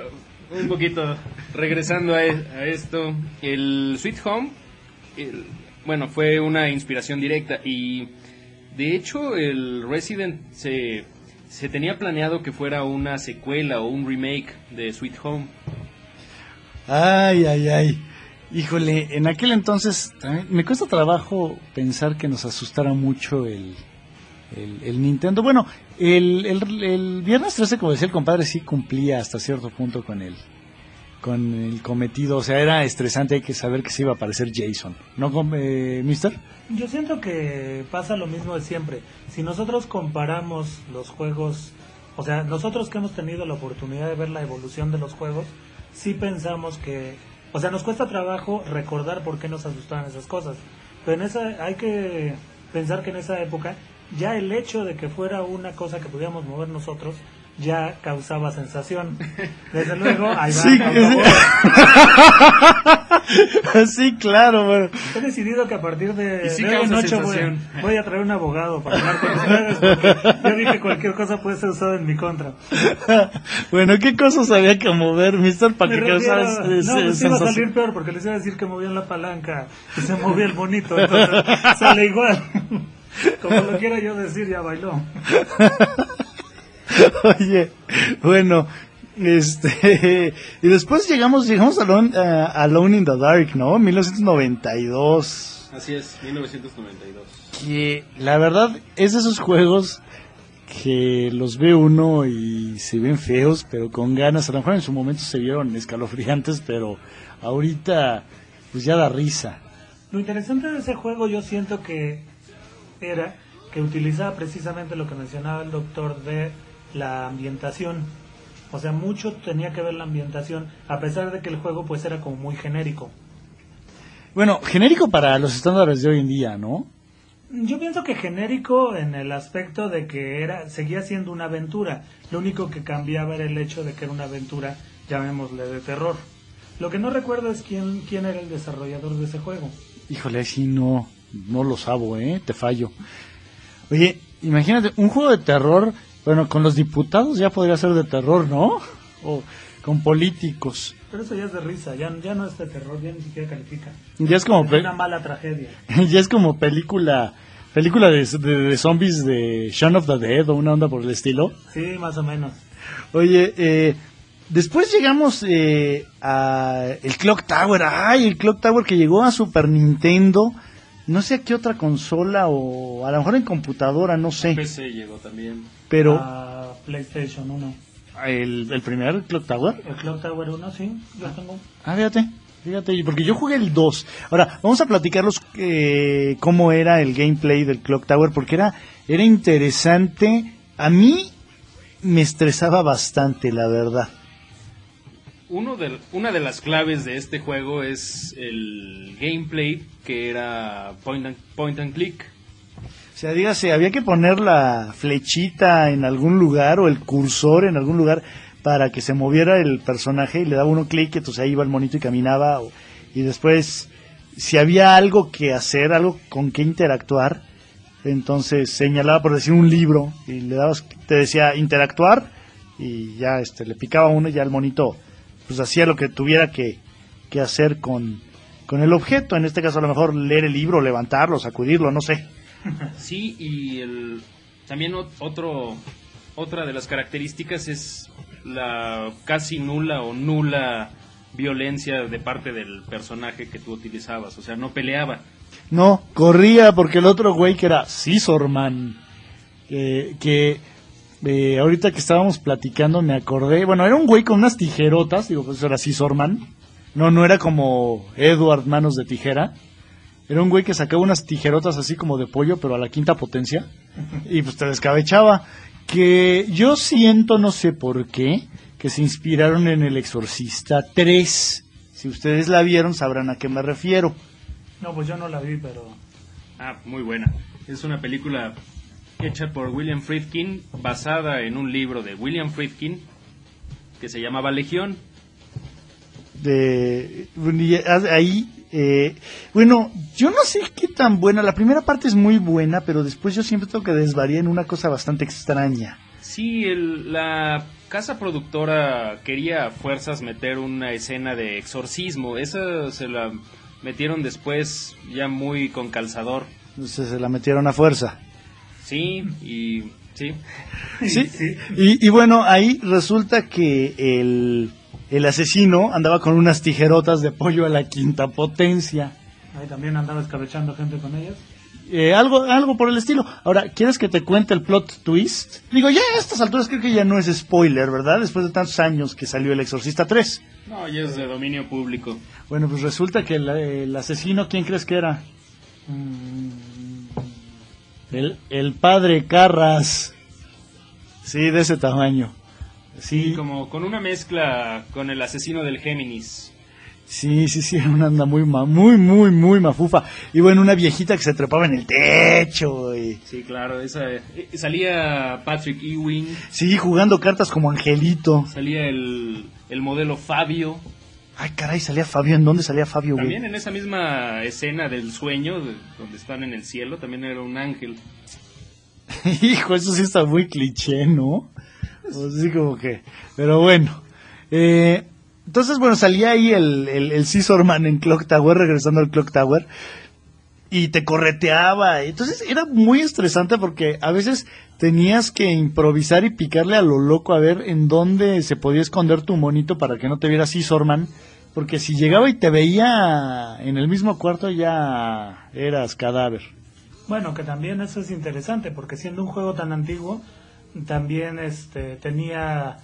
un poquito regresando a, e- esto, el Sweet Home, bueno, fue una inspiración directa y De hecho, el Resident se, se tenía planeado que fuera una secuela o un remake de Sweet Home. Ay, ay, ay. Híjole, en aquel entonces me cuesta trabajo pensar que nos asustara mucho el, el, el Nintendo. Bueno, el, el, viernes 13, como decía el compadre, sí cumplía hasta cierto punto con el, con el cometido. O sea, era estresante, hay que saber que se iba a aparecer Jason. ¿No, eh, mister? Yo siento que pasa lo mismo de siempre. Si nosotros comparamos los juegos, o sea, nosotros que hemos tenido la oportunidad de ver la evolución de los juegos, sí pensamos que, o sea, nos cuesta trabajo recordar por qué nos asustaban esas cosas. Pero en esa hay que pensar que en esa época ya el hecho de que fuera una cosa que pudiéramos mover nosotros ya causaba sensación. Desde luego, ahí va. Sí, autobús. sí, claro, bueno. He decidido que a partir de, sí de ocho voy, a traer un abogado para hablar con ustedes porque yo dije que cualquier cosa puede ser usada en mi contra. bueno, ¿qué cosas había que mover, mister, para Me que causara no, pues iba a salir peor porque les iba a decir que movían la palanca y se movía el bonito, entonces sale igual. Como lo quiera yo decir, ya bailó. Oye, bueno, este, y después llegamos, llegamos a Alone, a Alone in the Dark, ¿no? 1992. Así es, 1992. Que la verdad es de esos juegos que los ve uno y se ven feos, pero con ganas. A lo mejor en su momento se vieron escalofriantes, pero ahorita pues ya da risa. Lo interesante de ese juego yo siento que era que utilizaba precisamente lo que mencionaba el doctor de la ambientación. O sea, mucho tenía que ver la ambientación, a pesar de que el juego pues era como muy genérico. Bueno, genérico para los estándares de hoy en día, ¿no? Yo pienso que genérico en el aspecto de que era seguía siendo una aventura. Lo único que cambiaba era el hecho de que era una aventura, llamémosle de terror. Lo que no recuerdo es quién quién era el desarrollador de ese juego. Híjole, sí, no, no lo sabo, ¿eh? Te fallo. Oye, imagínate, un juego de terror, bueno, con los diputados ya podría ser de terror, ¿no? O con políticos. Pero eso ya es de risa, ya, ya no es de terror, ya ni siquiera califica. Ya es como, Es una mala tragedia. ya es como película, película de, de- de zombies de Shaun of the Dead o una onda por el estilo. Sí, más o menos. Oye, eh, después llegamos eh, a el Clock Tower. Ay, el Clock Tower que llegó a Super Nintendo. No sé a qué otra consola o a lo mejor en computadora, no sé. PC llegó también. Pero A PlayStation 1. el, el primer Clock Tower. El Clock Tower 1, sí, yo tengo. Ah, fíjate, fíjate, porque yo jugué el 2. Ahora, vamos a platicarlos eh, cómo era el gameplay del Clock Tower, porque era, era interesante. A mí me estresaba bastante, la verdad. Uno de, una de las claves de este juego es el gameplay, que era point and, point and click. O sea, dígase, había que poner la flechita en algún lugar o el cursor en algún lugar para que se moviera el personaje y le daba uno clic, entonces ahí iba el monito y caminaba. o- y después, si había algo que hacer, algo con que interactuar, entonces señalaba por decir un libro y le dabas, te decía interactuar y ya este, le picaba uno y ya el monito pues hacía lo que tuviera que, que hacer con, con el objeto. En este caso a lo mejor leer el libro, levantarlo, sacudirlo, no sé. Sí, y el, también ot- otro, otra de las características es la casi nula o nula violencia de parte del personaje que tú utilizabas. O sea, no peleaba. No, corría porque el otro güey que era Scissorman, que, que eh, ahorita que estábamos platicando me acordé, bueno, era un güey con unas tijerotas, digo, pues era Scissorman, no, no era como Edward Manos de Tijera, era un güey que sacaba unas tijerotas así como de pollo, pero a la quinta potencia, y pues te descabechaba, que yo siento, no sé por qué, que se inspiraron en El Exorcista 3, si ustedes la vieron sabrán a qué me refiero. No, pues yo no la vi, pero. Ah, muy buena. Es una película hecha por William Friedkin, basada en un libro de William Friedkin que se llamaba Legión. de ahí eh, bueno yo no sé qué tan buena la primera parte es muy buena pero después yo siempre tengo que desvariar en una cosa bastante extraña Sí, el- la casa productora quería a fuerzas meter una escena de exorcismo. Esa se la metieron después ya muy con calzador. entonces se la metieron a fuerza Sí, y sí. Sí, Y, y bueno, ahí resulta que el, el asesino andaba con unas tijerotas de pollo a la quinta potencia. Ahí también andaba escabechando gente con ellas. Eh, algo, algo por el estilo. Ahora, ¿quieres que te cuente el plot twist? Digo, ya a estas alturas creo que ya no es spoiler, ¿verdad? Después de tantos años que salió El Exorcista 3. No, ya es de dominio público. Bueno, pues resulta que el, el asesino, ¿quién crees que era? El, el padre Carras. Sí, de ese tamaño. Sí, como con una mezcla con el asesino del Géminis. sí, sí, sí, era una anda muy, muy, muy, muy mafufa. Y bueno, una viejita que se trepaba en el techo. Y, Sí, claro, esa eh, salía Patrick Ewing, sí, jugando cartas como Angelito. salía el, el modelo Fabio. Ay, caray, salía Fabio. ¿En dónde salía Fabio, güey? También en esa misma escena del sueño, de- donde están en el cielo, también era un ángel. Hijo, eso sí está muy cliché, ¿no? Así como que... Pero bueno. Eh, entonces, bueno, salía ahí el, el, el Man en Clock Tower, regresando al Clock Tower. Y te correteaba. Entonces era muy estresante porque a veces tenías que improvisar y picarle a lo loco a ver en dónde se podía esconder tu monito para que no te viera Scissorman. Porque si llegaba y te veía en el mismo cuarto ya eras cadáver. Bueno, que también eso es interesante, porque siendo un juego tan antiguo, también este tenía,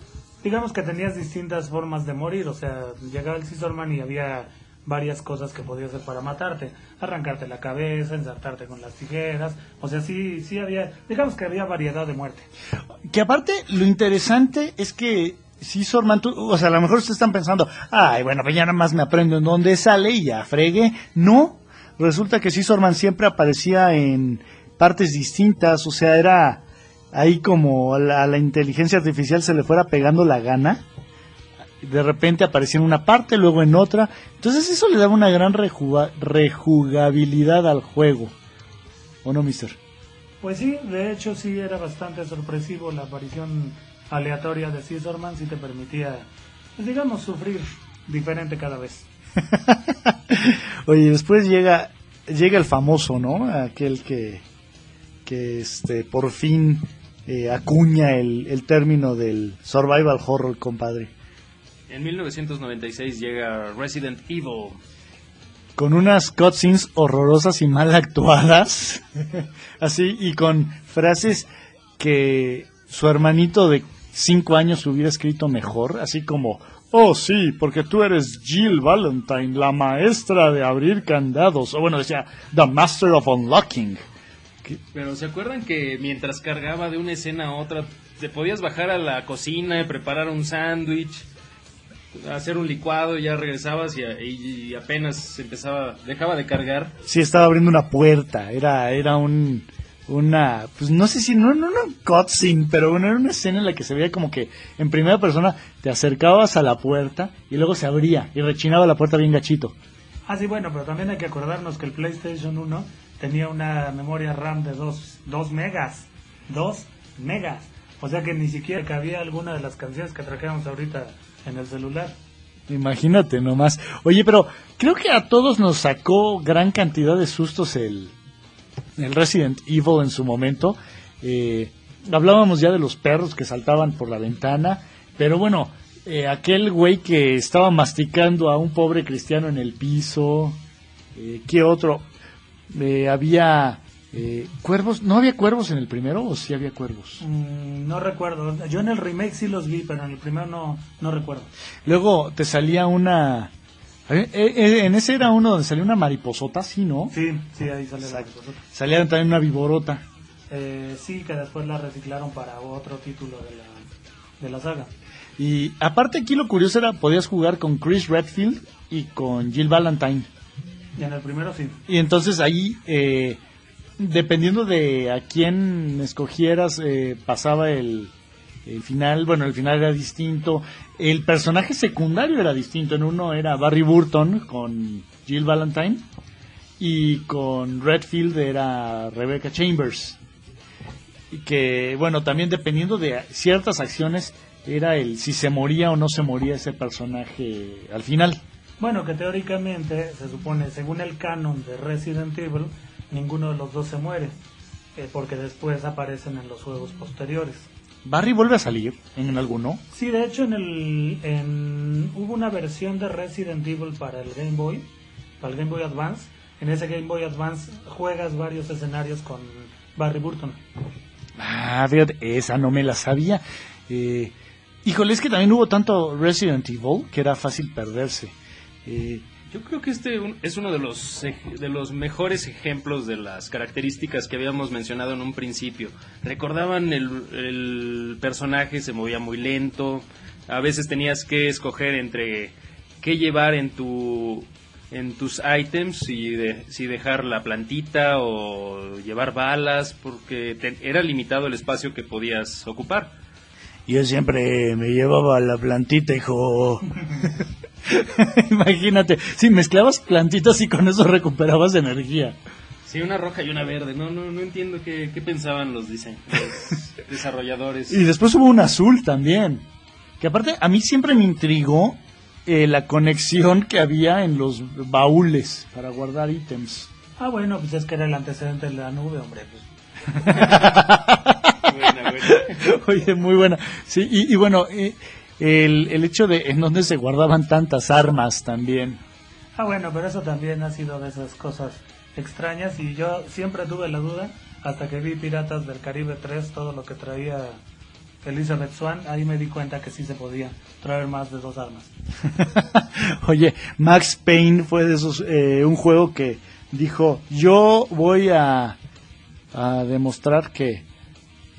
digamos que tenías distintas formas de morir, o sea, llegaba el Scissorman y había varias cosas que podía hacer para matarte, arrancarte la cabeza, ensartarte con las tijeras, o sea, sí, sí había, digamos que había variedad de muerte. Que aparte, lo interesante es que si Sorman, tú- o sea, a lo mejor ustedes están pensando, ay, bueno, pues ya nada más me aprendo en dónde sale y ya fregué. No, resulta que sí Sorman siempre aparecía en partes distintas, o sea, era ahí como a la inteligencia artificial se le fuera pegando la gana. De repente aparecía en una parte, luego en otra. Entonces eso le daba una gran rejuga- rejugabilidad al juego. ¿O no, mister? Pues sí, de hecho sí era bastante sorpresivo la aparición aleatoria de Scissorman, sí te permitía, pues, digamos, sufrir diferente cada vez. Oye, después llega llega el famoso, ¿no? Aquel que que este por fin eh, acuña el, el término del survival horror, compadre, En 1996 llega Resident Evil. con unas cutscenes horrorosas y mal actuadas, así y con frases que su hermanito de cinco años hubiera escrito mejor, así como Oh, sí, porque tú eres Jill Valentine, la maestra de abrir candados. O bueno, decía, The Master of Unlocking. Pero ¿se acuerdan que mientras cargaba de una escena a otra, te podías bajar a la cocina y preparar un sándwich, hacer un licuado y ya regresabas y, y apenas empezaba, dejaba de cargar? Sí, estaba abriendo una puerta. Era, era un, una, pues no sé si, no, no, no, cutscene, pero bueno, era una escena en la que se veía como que en primera persona te acercabas a la puerta y luego se abría y rechinaba la puerta bien gachito. Ah, sí, bueno, pero también hay que acordarnos que el PlayStation 1 tenía una memoria RAM de 2 megas. 2 megas. O sea que ni siquiera cabía alguna de las canciones que trajéramos ahorita en el celular. Imagínate nomás. Oye, pero creo que a todos nos sacó gran cantidad de sustos el, el Resident Evil en su momento. Eh, hablábamos ya de los perros que saltaban por la ventana, pero bueno, eh, aquel güey que estaba masticando a un pobre cristiano en el piso. Eh, ¿Qué otro? Eh, había eh, cuervos. ¿No había cuervos en el primero o sí había cuervos? Mm, no recuerdo. Yo en el remake sí los vi, pero en el primero no, no recuerdo. Luego te salía una... eh, eh, en ese era uno donde salía una mariposota, sí, ¿no? Sí, sí, ahí sale la cosa. Salía también una viborota. Eh, sí, que después la reciclaron para otro título de la, de la saga. Y aparte aquí lo curioso era, podías jugar con Chris Redfield y con Jill Valentine. Y en el primero sí. Y entonces ahí, eh, dependiendo de a quién escogieras, eh, pasaba el, el final. Bueno, el final era distinto. El personaje secundario era distinto. En uno era Barry Burton con Jill Valentine. Y con Redfield era Rebecca Chambers. Y que, bueno, también dependiendo de ciertas acciones, era el si se moría o no se moría ese personaje al final. Bueno, que teóricamente se supone, según el canon de Resident Evil, ninguno de los dos se muere. eh, porque después aparecen en los juegos posteriores. Barry vuelve a salir en alguno. Sí, de hecho en el en, hubo una versión de Resident Evil para el Game Boy, para el Game Boy Advance. En ese Game Boy Advance juegas varios escenarios con Barry Burton. Ah, fíjate, esa no me la sabía. Eh, híjole, es que también hubo tanto Resident Evil que era fácil perderse. Eh, Yo creo que este es uno de los, de los mejores ejemplos de las características que habíamos mencionado en un principio. Recordaban el, el personaje, se movía muy lento, a veces tenías que escoger entre qué llevar en tu en tus ítems, si, de- si dejar la plantita o llevar balas, porque te- era limitado el espacio que podías ocupar. Yo siempre me llevaba la plantita, hijo. Imagínate, si mezclabas plantitas y con eso recuperabas energía. Sí, una roja y una verde. No, no, no entiendo qué, qué pensaban los, los desarrolladores. Y después hubo un azul también. Que aparte, a mí siempre me intrigó eh, la conexión que había en los baúles para guardar ítems. Ah, bueno, pues es que era el antecedente de la nube, hombre. Pues. Buena, buena. Oye, muy buena. Sí, y, y bueno, eh, el, el hecho de en dónde se guardaban tantas armas también. Ah, bueno, pero eso también ha sido de esas cosas extrañas y yo siempre tuve la duda hasta que vi Piratas del Caribe 3, todo lo que traía Elizabeth Swan, ahí me di cuenta que sí se podía traer más de dos armas. Oye, Max Payne fue de esos, eh, un juego que dijo, yo voy a, a demostrar que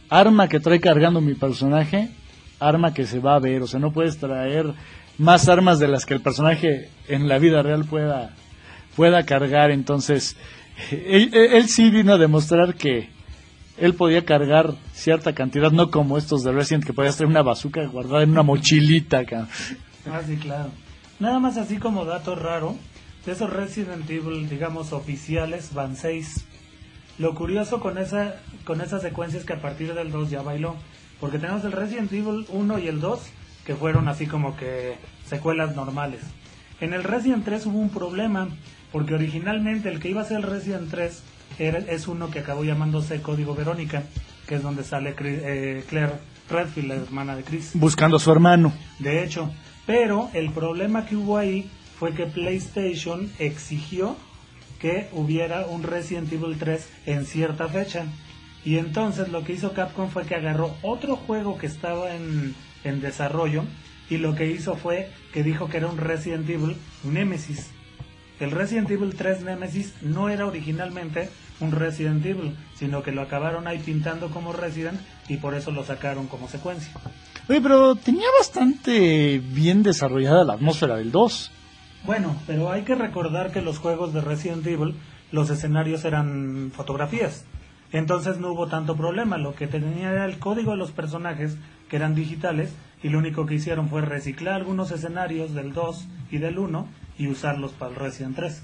arma que trae cargando mi personaje, arma que se va a ver, o sea, no puedes traer más armas de las que el personaje en la vida real pueda, pueda cargar, entonces, él, él sí vino a demostrar que él podía cargar cierta cantidad, no como estos de Resident que podías traer una bazooka guardada en una mochilita, cabrón. Ah, claro. Nada más así como dato raro, de esos Resident Evil, digamos, oficiales, van seis. Lo curioso con esa con esa secuencia es que a partir del 2 ya bailó. Porque tenemos el Resident Evil 1 y el 2, que fueron así como que secuelas normales. En el Resident 3 hubo un problema, porque originalmente el que iba a ser el Resident 3 era, es uno que acabó llamándose Código Verónica, que es donde sale eh, Claire Redfield, la hermana de Chris. Buscando a su hermano. De hecho, pero el problema que hubo ahí fue que PlayStation exigió que hubiera un Resident Evil 3 en cierta fecha. Y entonces lo que hizo Capcom fue que agarró otro juego que estaba en, en desarrollo y lo que hizo fue que dijo que era un Resident Evil Nemesis. El Resident Evil 3 Nemesis no era originalmente un Resident Evil, sino que lo acabaron ahí pintando como Resident y por eso lo sacaron como secuencia. Oye, pero tenía bastante bien desarrollada la atmósfera del 2. Bueno, pero hay que recordar que los juegos de Resident Evil, los escenarios eran fotografías. Entonces no hubo tanto problema. Lo que tenía era el código de los personajes, que eran digitales, y lo único que hicieron fue reciclar algunos escenarios del 2 y del 1 y usarlos para el Resident 3.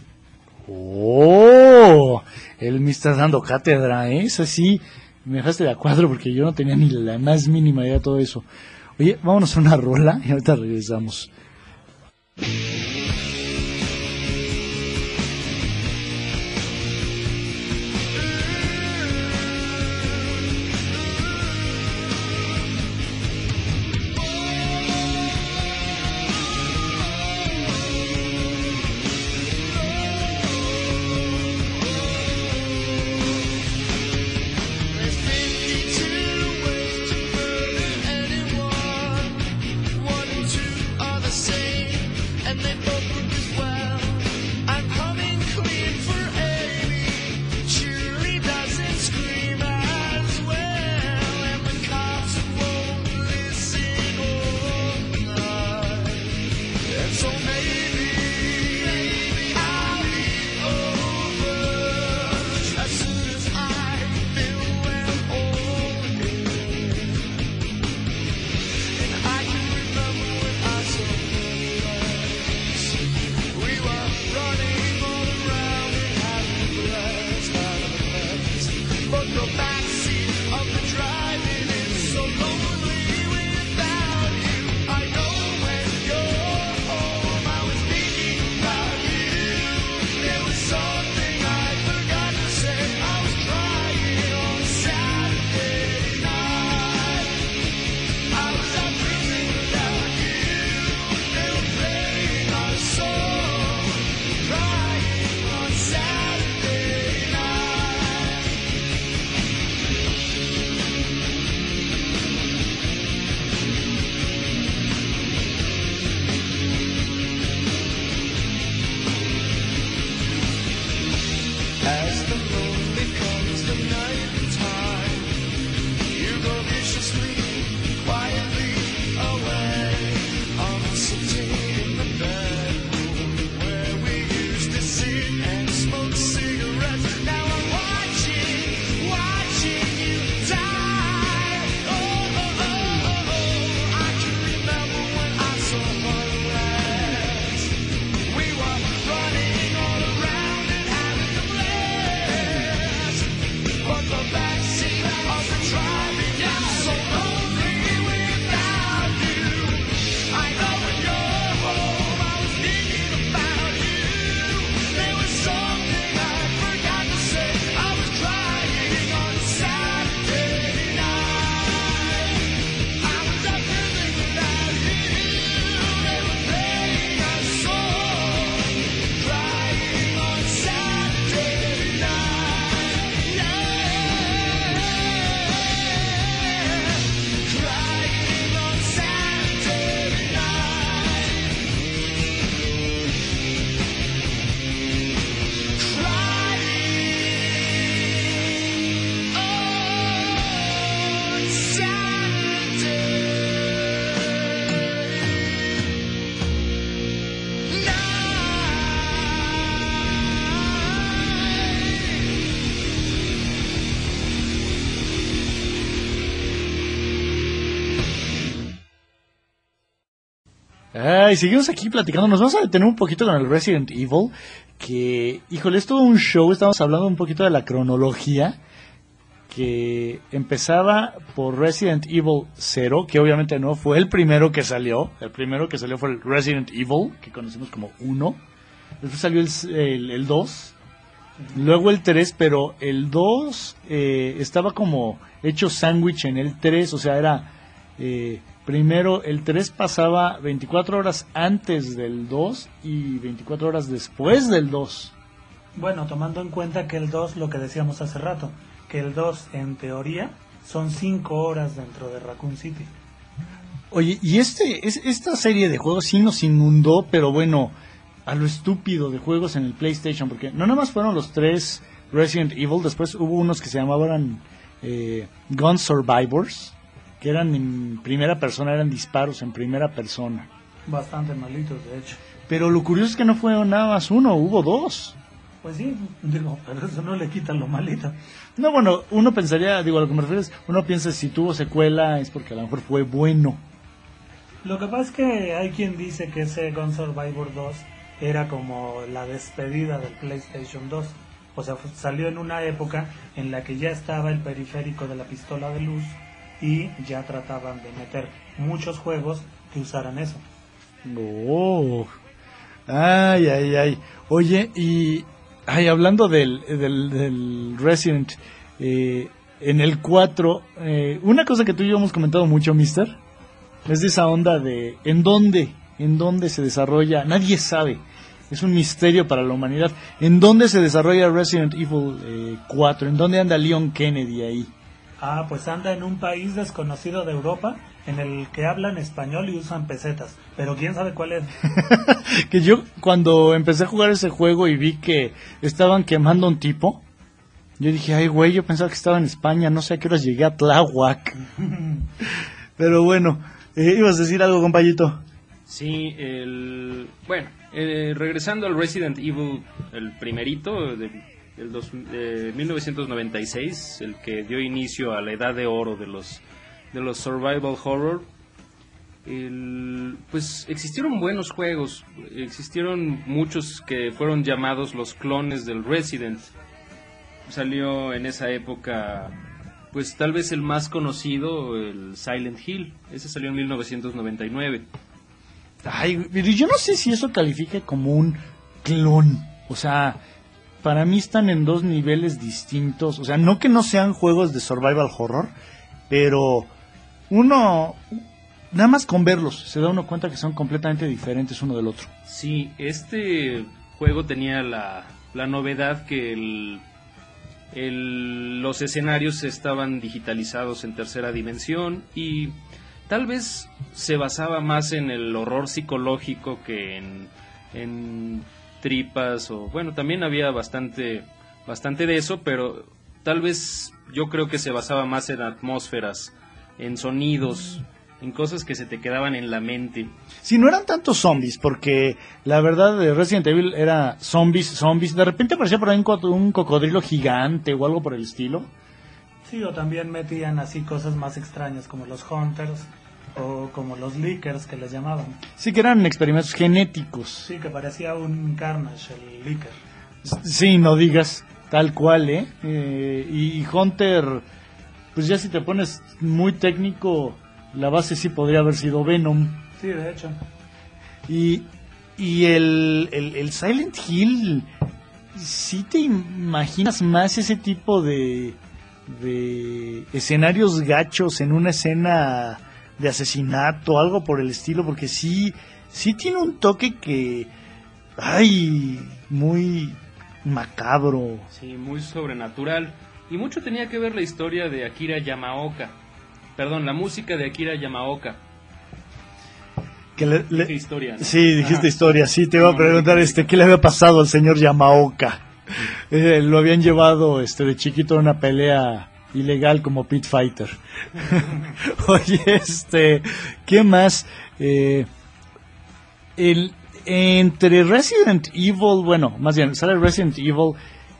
¡Oh! Él me está dando cátedra, ¿eh? Eso sí, me dejaste de a cuadro porque yo no tenía ni la más mínima idea de todo eso. Oye, vámonos a una rola y ahorita regresamos. Ay, seguimos aquí platicando. Nos vamos a detener un poquito con el Resident Evil. Que, híjole, es todo un show. Estamos hablando un poquito de la cronología. Que empezaba por Resident Evil 0, que obviamente no fue el primero que salió. El primero que salió fue el Resident Evil, que conocemos como 1. Después salió el, el, el 2. Luego el 3, pero el 2 eh, estaba como hecho sándwich en el 3, o sea, era eh, primero el 3 pasaba 24 horas antes del 2 y 24 horas después del 2. Bueno, tomando en cuenta que el 2, lo que decíamos hace rato, que el 2 en teoría son 5 horas dentro de Raccoon City. Oye, y este, es, esta serie de juegos sí nos inundó, pero bueno, a lo estúpido de juegos en el PlayStation, porque no nada más fueron los tres Resident Evil, después hubo unos que se llamaban eh, Gun Survivors, que eran en primera persona, eran disparos en primera persona. Bastante malitos, de hecho. Pero lo curioso es que no fue nada más uno, hubo dos. Pues sí, digo, pero eso no le quita lo malito. No, bueno, uno pensaría, digo, a lo que me refieres, uno piensa si tuvo secuela es porque a lo mejor fue bueno. Lo que pasa es que hay quien dice que ese Gun Survivor 2 era como la despedida del PlayStation 2. O sea, salió en una época en la que ya estaba el periférico de la pistola de luz y ya trataban de meter muchos juegos que usaran eso. Oh. Ay, ay, ay. Oye, y ay, hablando del, del, Resident, eh, en el 4, eh, una cosa que tú y yo hemos comentado mucho, Mister, es de esa onda de en dónde, en dónde se desarrolla, nadie sabe. Es un misterio para la humanidad. ¿En dónde se desarrolla Resident Evil eh, 4? ¿En dónde anda Leon Kennedy ahí? Ah, pues anda en un país desconocido de Europa en el que hablan español y usan pesetas. Pero quién sabe cuál es. que yo cuando empecé a jugar ese juego y vi que estaban quemando un tipo, yo dije, ay güey, yo pensaba que estaba en España, no sé a qué horas llegué a Tláhuac. Pero bueno, eh, ibas a decir algo, compañito. Sí, el... Bueno, eh, regresando al Resident Evil, el primerito de, del dos- de 1996, el que dio inicio a la edad de oro de los, de los survival horror, el- pues existieron buenos juegos, existieron muchos que fueron llamados los clones del Resident. Salió en esa época, pues tal vez el más conocido, el Silent Hill. Ese salió en 1999. Ay, pero yo no sé si eso califica como un clon. O sea, para mí están en dos niveles distintos. O sea, no que no sean juegos de survival horror, pero uno, nada más con verlos, se da uno cuenta que son completamente diferentes uno del otro. Sí, este juego tenía la, la novedad que el, los escenarios estaban digitalizados en tercera dimensión y tal vez se basaba más en el horror psicológico que en, en tripas o bueno, también había bastante, bastante de eso, pero tal vez yo creo que se basaba más en atmósferas, en sonidos, en cosas que se te quedaban en la mente. Si no eran tantos zombies, porque la verdad de Resident Evil era zombies, zombies. De repente aparecía por ahí un, co- un cocodrilo gigante o algo por el estilo. Sí, o también metían así cosas más extrañas como los hunters o como los leakers que les llamaban. Sí que eran experimentos genéticos. Sí, que parecía un carnage el leaker. Sí, no digas tal cual, ¿eh? Eh, y, Hunter, pues ya si te pones muy técnico, la base sí podría haber sido Venom. Sí, de hecho. Y, y el, el, el Silent Hill, ¿sí te imaginas más ese tipo de, de escenarios gachos en una escena de asesinato, algo por el estilo? Porque sí, sí tiene un toque que, ay, muy macabro. Sí, muy sobrenatural. Y mucho tenía que ver la historia de Akira Yamaoka. Perdón, la música de Akira Yamaoka. Que le- le- historia. ¿no? Sí, dijiste historia, sí, te iba a preguntar este, ¿qué le había pasado al señor Yamaoka? Eh, lo habían llevado este de chiquito a una pelea ilegal como Pit Fighter. Oye, este, ¿qué más? Eh, el, entre Resident Evil, bueno, más bien, sale Resident Evil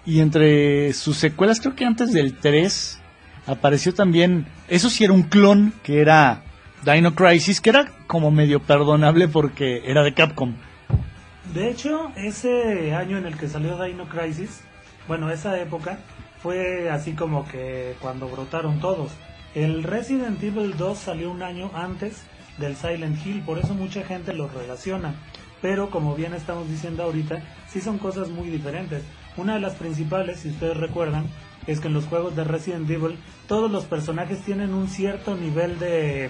y entre sus secuelas, creo que antes del 3 apareció también, eso sí era un clon que era Dino Crisis, que era como medio perdonable porque era de Capcom. De hecho, ese año en el que salió Dino Crisis, bueno, esa época, fue así como que cuando brotaron todos. El Resident Evil 2 salió un año antes del Silent Hill, por eso mucha gente lo relaciona. Pero como bien estamos diciendo ahorita, sí son cosas muy diferentes. Una de las principales, si ustedes recuerdan, es que en los juegos de Resident Evil todos los personajes tienen un cierto nivel de...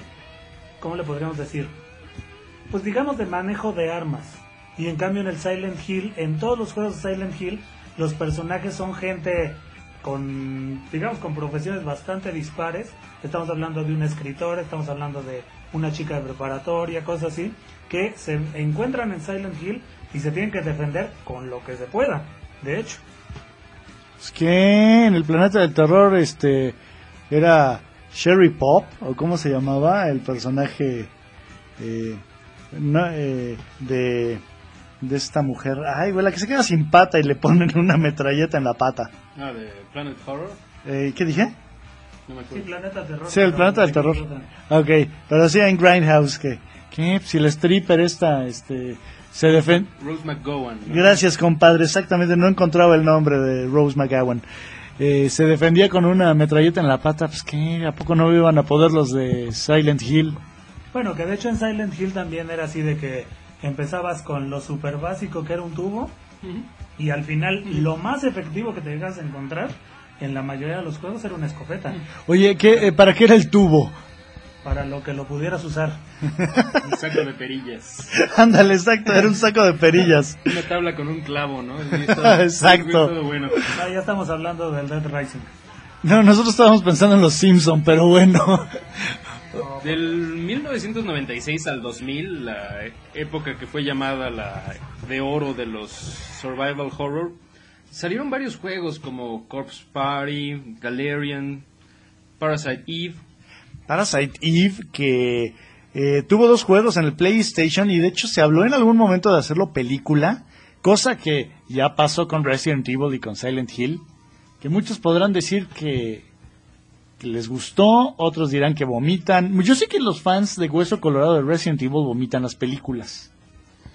¿Cómo le podríamos decir? Pues digamos de manejo de armas. Y en cambio en el Silent Hill, en todos los juegos de Silent Hill, los personajes son gente con, digamos, con profesiones bastante dispares. Estamos hablando de un escritor, estamos hablando de una chica de preparatoria, cosas así, que se encuentran en Silent Hill y se tienen que defender con lo que se pueda. De hecho, Es que en el planeta del terror, este, era Sherry Pop, o cómo se llamaba el personaje eh, eh, de, de esta mujer. Ay, güey, la que se queda sin pata y le ponen una metralleta en la pata. Ah, de Planet Horror. Eh, ¿Qué dije? No me sí, acuerdo. Planeta Terror. Sí, el pero planeta del terror. Ok, pero sí en Grindhouse, que, que si el stripper esta, este, se defiende. Rose McGowan. ¿no? Gracias, compadre. Exactamente, no encontraba el nombre de Rose McGowan. Eh, se defendía con una metralleta en la pata. Pues que, ¿a poco no iban a poder los de Silent Hill? Bueno, que de hecho en Silent Hill también era así de que empezabas con lo super básico que era un tubo y al final lo más efectivo que te llegas a encontrar en la mayoría de los juegos era una escopeta Oye, ¿qué, eh, ¿para qué era el tubo? para lo que lo pudieras usar. Un saco de perillas. Ándale, exacto, era un saco de perillas. Una tabla con un clavo, ¿no? Todo- Exacto. todo bueno. Ah, ya estamos hablando del Dead Rising. No, nosotros estábamos pensando en los Simpson, pero bueno. Del 1996 al 2000, la época que fue llamada la de oro de los survival horror, salieron varios juegos como Corpse Party, Galerian, Parasite Eve. Parasite Eve, que eh, tuvo dos juegos en el PlayStation y de hecho se habló en algún momento de hacerlo película, cosa que ya pasó con Resident Evil y con Silent Hill, que muchos podrán decir que, que les gustó, otros dirán que vomitan. Yo sé que los fans de Hueso Colorado de Resident Evil vomitan las películas.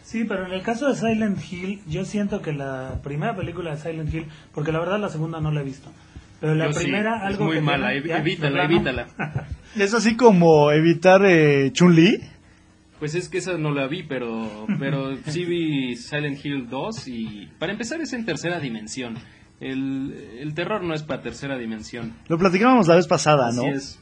Sí, pero en el caso de Silent Hill, yo siento que la primera película de Silent Hill, porque la verdad la segunda no la he visto, pero la Yo sí, primera es algo muy que mala, tiene- ev- ¿Ya? evítala, evítala. Es así como evitar eh, Chun-Li. Pues es que esa no la vi, pero, pero sí vi Silent Hill 2 y para empezar es en tercera dimensión. El, el terror no es para tercera dimensión. Lo platicábamos la vez pasada, ¿no? Así es.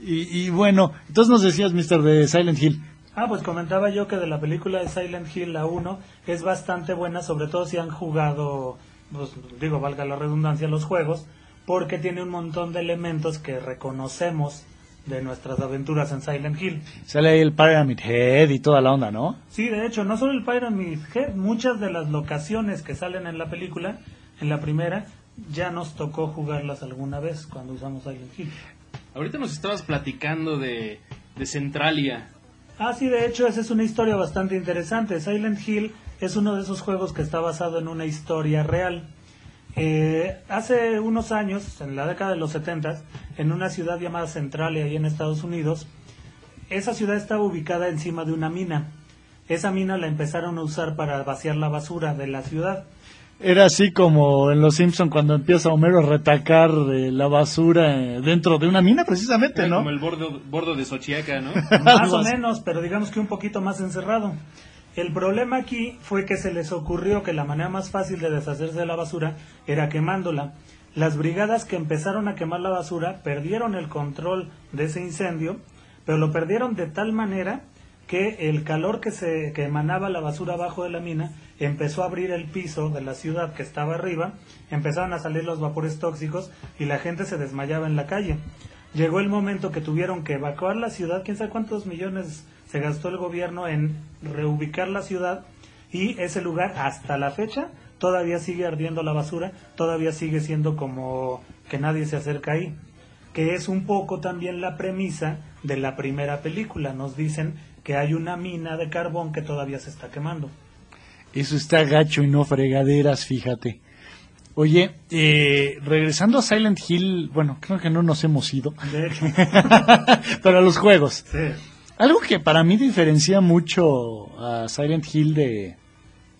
Y, y bueno, entonces nos decías, Mister, de Silent Hill. Ah, pues comentaba yo que de la película de Silent Hill, la 1, es bastante buena, sobre todo si han jugado, pues, digo, valga la redundancia, los juegos, porque tiene un montón de elementos que reconocemos de nuestras aventuras en Silent Hill. Sale ahí el Pyramid Head y toda la onda, ¿no? Sí, de hecho, no solo el Pyramid Head, muchas de las locaciones que salen en la película, en la primera, ya nos tocó jugarlas alguna vez cuando usamos Silent Hill. Ahorita nos estabas platicando de, de Centralia. Ah, sí, de hecho, esa es una historia bastante interesante. Silent Hill es uno de esos juegos que está basado en una historia real. Eh, hace unos años, en la década de los 70, en una ciudad llamada Centralia, ahí en Estados Unidos, esa ciudad estaba ubicada encima de una mina. Esa mina la empezaron a usar para vaciar la basura de la ciudad. Era así como en Los Simpson cuando empieza Homero a retacar eh, la basura eh, dentro de una mina, precisamente, Era ¿no? Como el bordo, bordo de Xochiaca, ¿no? Más o menos, pero digamos que un poquito más encerrado. El problema aquí fue que se les ocurrió que la manera más fácil de deshacerse de la basura era quemándola. Las brigadas que empezaron a quemar la basura perdieron el control de ese incendio, pero lo perdieron de tal manera que el calor que se que emanaba la basura abajo de la mina empezó a abrir el piso de la ciudad que estaba arriba, empezaron a salir los vapores tóxicos y la gente se desmayaba en la calle. Llegó el momento que tuvieron que evacuar la ciudad, quién sabe cuántos millones se gastó el gobierno en reubicar la ciudad y ese lugar hasta la fecha todavía sigue ardiendo la basura, todavía sigue siendo como que nadie se acerca ahí, que es un poco también la premisa de la primera película. Nos dicen que hay una mina de carbón que todavía se está quemando. Eso está gacho y no fregaderas, fíjate. Oye, eh, regresando a Silent Hill, bueno, creo que no nos hemos ido, De hecho, pero a los juegos. sí. Algo que para mí diferencia mucho a Silent Hill de,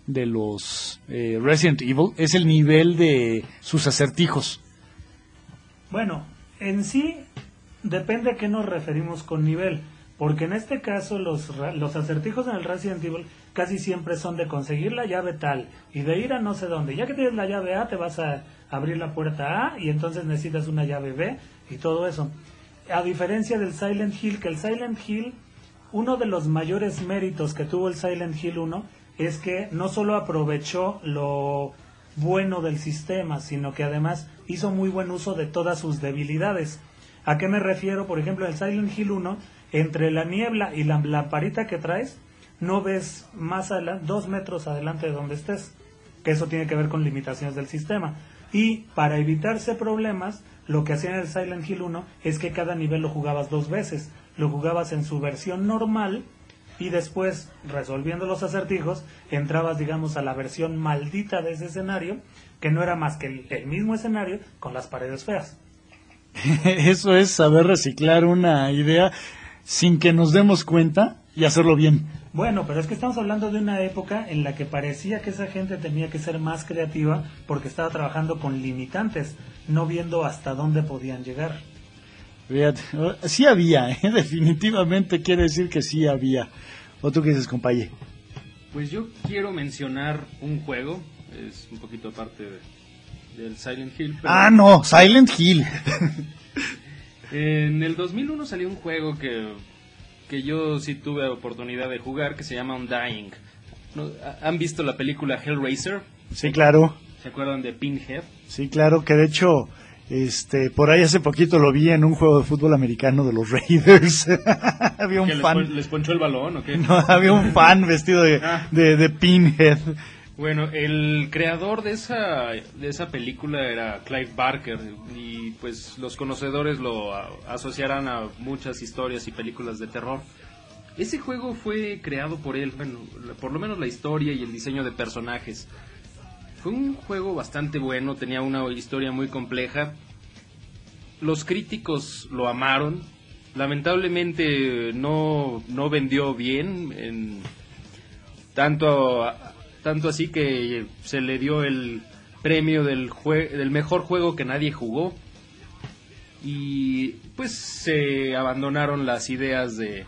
de los eh, Resident Evil es el nivel de sus acertijos. Bueno, en sí depende a qué nos referimos con nivel, porque en este caso los, los acertijos en el Resident Evil casi siempre son de conseguir la llave tal y de ir a no sé dónde. Ya que tienes la llave A, te vas a abrir la puerta A y entonces necesitas una llave B y todo eso. A diferencia del Silent Hill, que el Silent Hill, uno de los mayores méritos que tuvo el Silent Hill 1 es que no solo aprovechó lo bueno del sistema, sino que además hizo muy buen uso de todas sus debilidades. ¿A qué me refiero? Por ejemplo, en Silent Hill 1, entre la niebla y la lamparita que traes, no ves más adelante, dos metros adelante de donde estés, que eso tiene que ver con limitaciones del sistema. Y para evitarse problemas, lo que hacía en el Silent Hill 1 es que cada nivel lo jugabas dos veces. Lo jugabas en su versión normal y después, resolviendo los acertijos, entrabas, digamos, a la versión maldita de ese escenario, que no era más que el, el mismo escenario con las paredes feas. Eso es saber reciclar una idea sin que nos demos cuenta y hacerlo bien. Bueno, pero es que estamos hablando de una época en la que parecía que esa gente tenía que ser más creativa porque estaba trabajando con limitantes, no viendo hasta dónde podían llegar. Fíjate, sí había, ¿eh? definitivamente quiere decir que sí había. ¿O tú qué dices, compañero? Pues yo quiero mencionar un juego, es un poquito aparte de- del Silent Hill. pero Ah, no, Silent Hill. En el 2001 salió un juego que, que yo sí tuve oportunidad de jugar que se llama Undying. ¿Han visto la película Hellraiser? Sí, claro. ¿Se acuerdan de Pinhead? Sí, claro, que de hecho, este, por ahí hace poquito lo vi en un juego de fútbol americano de los Raiders. había un ¿Que les, fan, pon- les ponchó el balón o qué? no, había un fan vestido de, Ah. de, de Pinhead. Bueno, el creador de esa, de esa película era Clive Barker y pues los conocedores lo a- asociarán a muchas historias y películas de terror. Ese juego fue creado por él, bueno, por lo menos la historia y el diseño de personajes. Fue un juego bastante bueno, tenía una historia muy compleja. Los críticos lo amaron. Lamentablemente no, no vendió bien en, tanto tanto así que se le dio el premio del jue- del mejor juego que nadie jugó. Y pues se abandonaron las ideas de,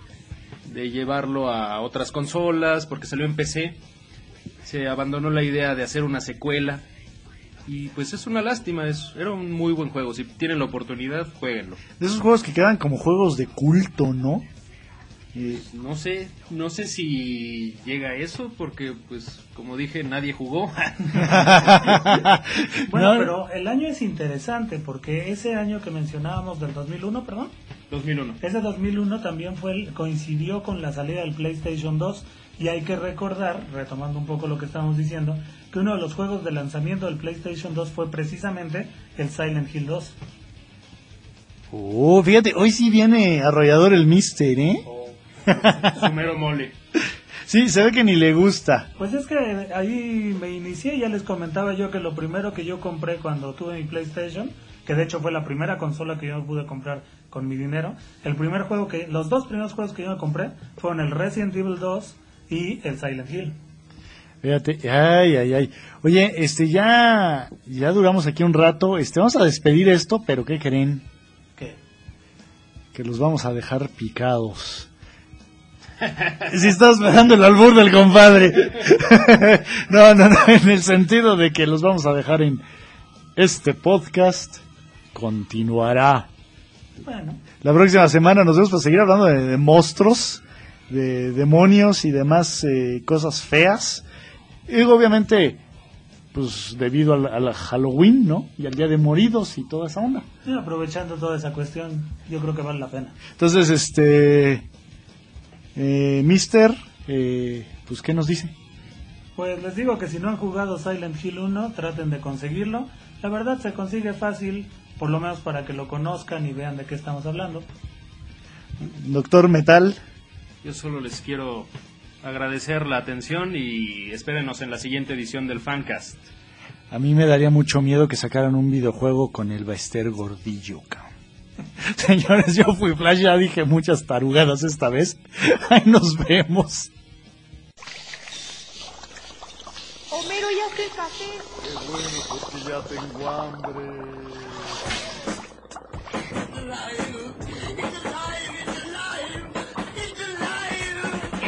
de llevarlo a otras consolas porque salió en PC se abandonó la idea de hacer una secuela. Y pues es una lástima es era un muy buen juego. Si tienen la oportunidad jueguenlo. De esos juegos que quedan como juegos de culto, ¿no? Eh, no sé no sé si llega a eso porque pues como dije nadie jugó Bueno, No, pero el año es interesante porque ese año que mencionábamos del 2001, perdón, 2001 ese 2001 también fue el- coincidió con la salida del PlayStation 2 y hay que recordar, retomando un poco lo que estábamos diciendo, que uno de los juegos de lanzamiento del PlayStation 2 fue precisamente el Silent Hill 2. Oh, fíjate, hoy sí viene arrollador el Mister, ¿eh? Sumero mole Sí, se ve que ni le gusta. Pues es que ahí me inicié, ya les comentaba yo que lo primero que yo compré cuando tuve mi PlayStation, que de hecho fue la primera consola que yo pude comprar con mi dinero, el primer juego que, los dos primeros juegos que yo me compré fueron el Resident Evil 2 y el Silent Hill. Fíjate, ay, ay, ay. Oye, este, ya, ya duramos aquí un rato. Este, vamos a despedir esto, pero ¿qué creen? ¿Qué? Que los vamos a dejar picados. Si estás esperando el albur del compadre. No, no, no, en el sentido de que los vamos a dejar en este podcast. Continuará. Bueno, La próxima semana nos vemos para seguir hablando de, de monstruos, de demonios y demás eh, cosas feas. Y obviamente, pues debido al, al Halloween, ¿no? Y al Día de Moridos y toda esa onda. y aprovechando toda esa cuestión, yo creo que vale la pena. Entonces, este, eh, Mister, eh, pues, ¿qué nos dice? Pues les digo que si no han jugado Silent Hill 1, traten de conseguirlo. La verdad se consigue fácil, por lo menos para que lo conozcan y vean de qué estamos hablando. Doctor Metal. Yo solo les quiero agradecer la atención y espérenos en la siguiente edición del Fancast. A mí me daría mucho miedo que sacaran un videojuego con el Bester Gordillo, cabrón. Señores, yo fui Flash, ya dije muchas tarugadas esta vez. Ahí nos vemos. Homero, ya el café. Qué bueno, porque ya tengo hambre.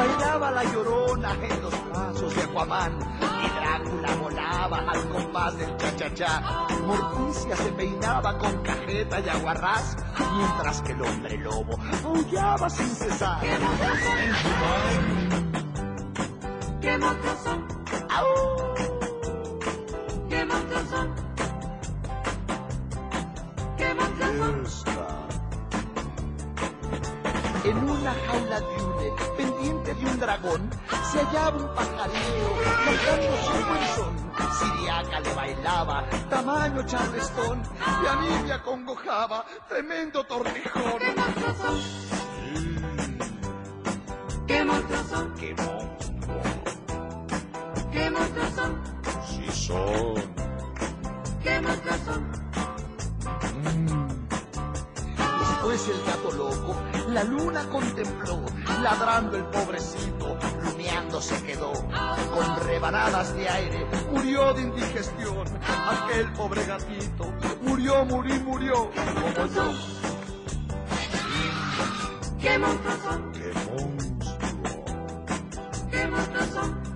Bailaba la llorona en los brazos de Aquaman y Drácula volaba al compás del cha-cha-cha. Morticia se peinaba con cajeta y aguarrás, mientras que el hombre lobo aullaba sin cesar. ¿Qué? ¡Au! ¿Qué monstruos son? ¿Qué monstruos son? En una jaula de hule, pendiente de un dragón, se hallaba un pajarito cantando su buen son. Siriaca le bailaba, tamaño charlestón, y a mí me acongojaba, tremendo tortijón. ¿Qué monstruos son? ¡Qué monstruo! ¿Qué monstruos son? ¡Sí son! ¿Qué monstruos son? Después el gato loco, la luna contempló, ladrando el pobrecito, luneando se quedó. Con rebanadas de aire, murió de indigestión. Aquel pobre gatito, murió, murió, murió, como yo. ¿Qué monstruos son? ¡Qué monstruo! ¿Qué monstruos son?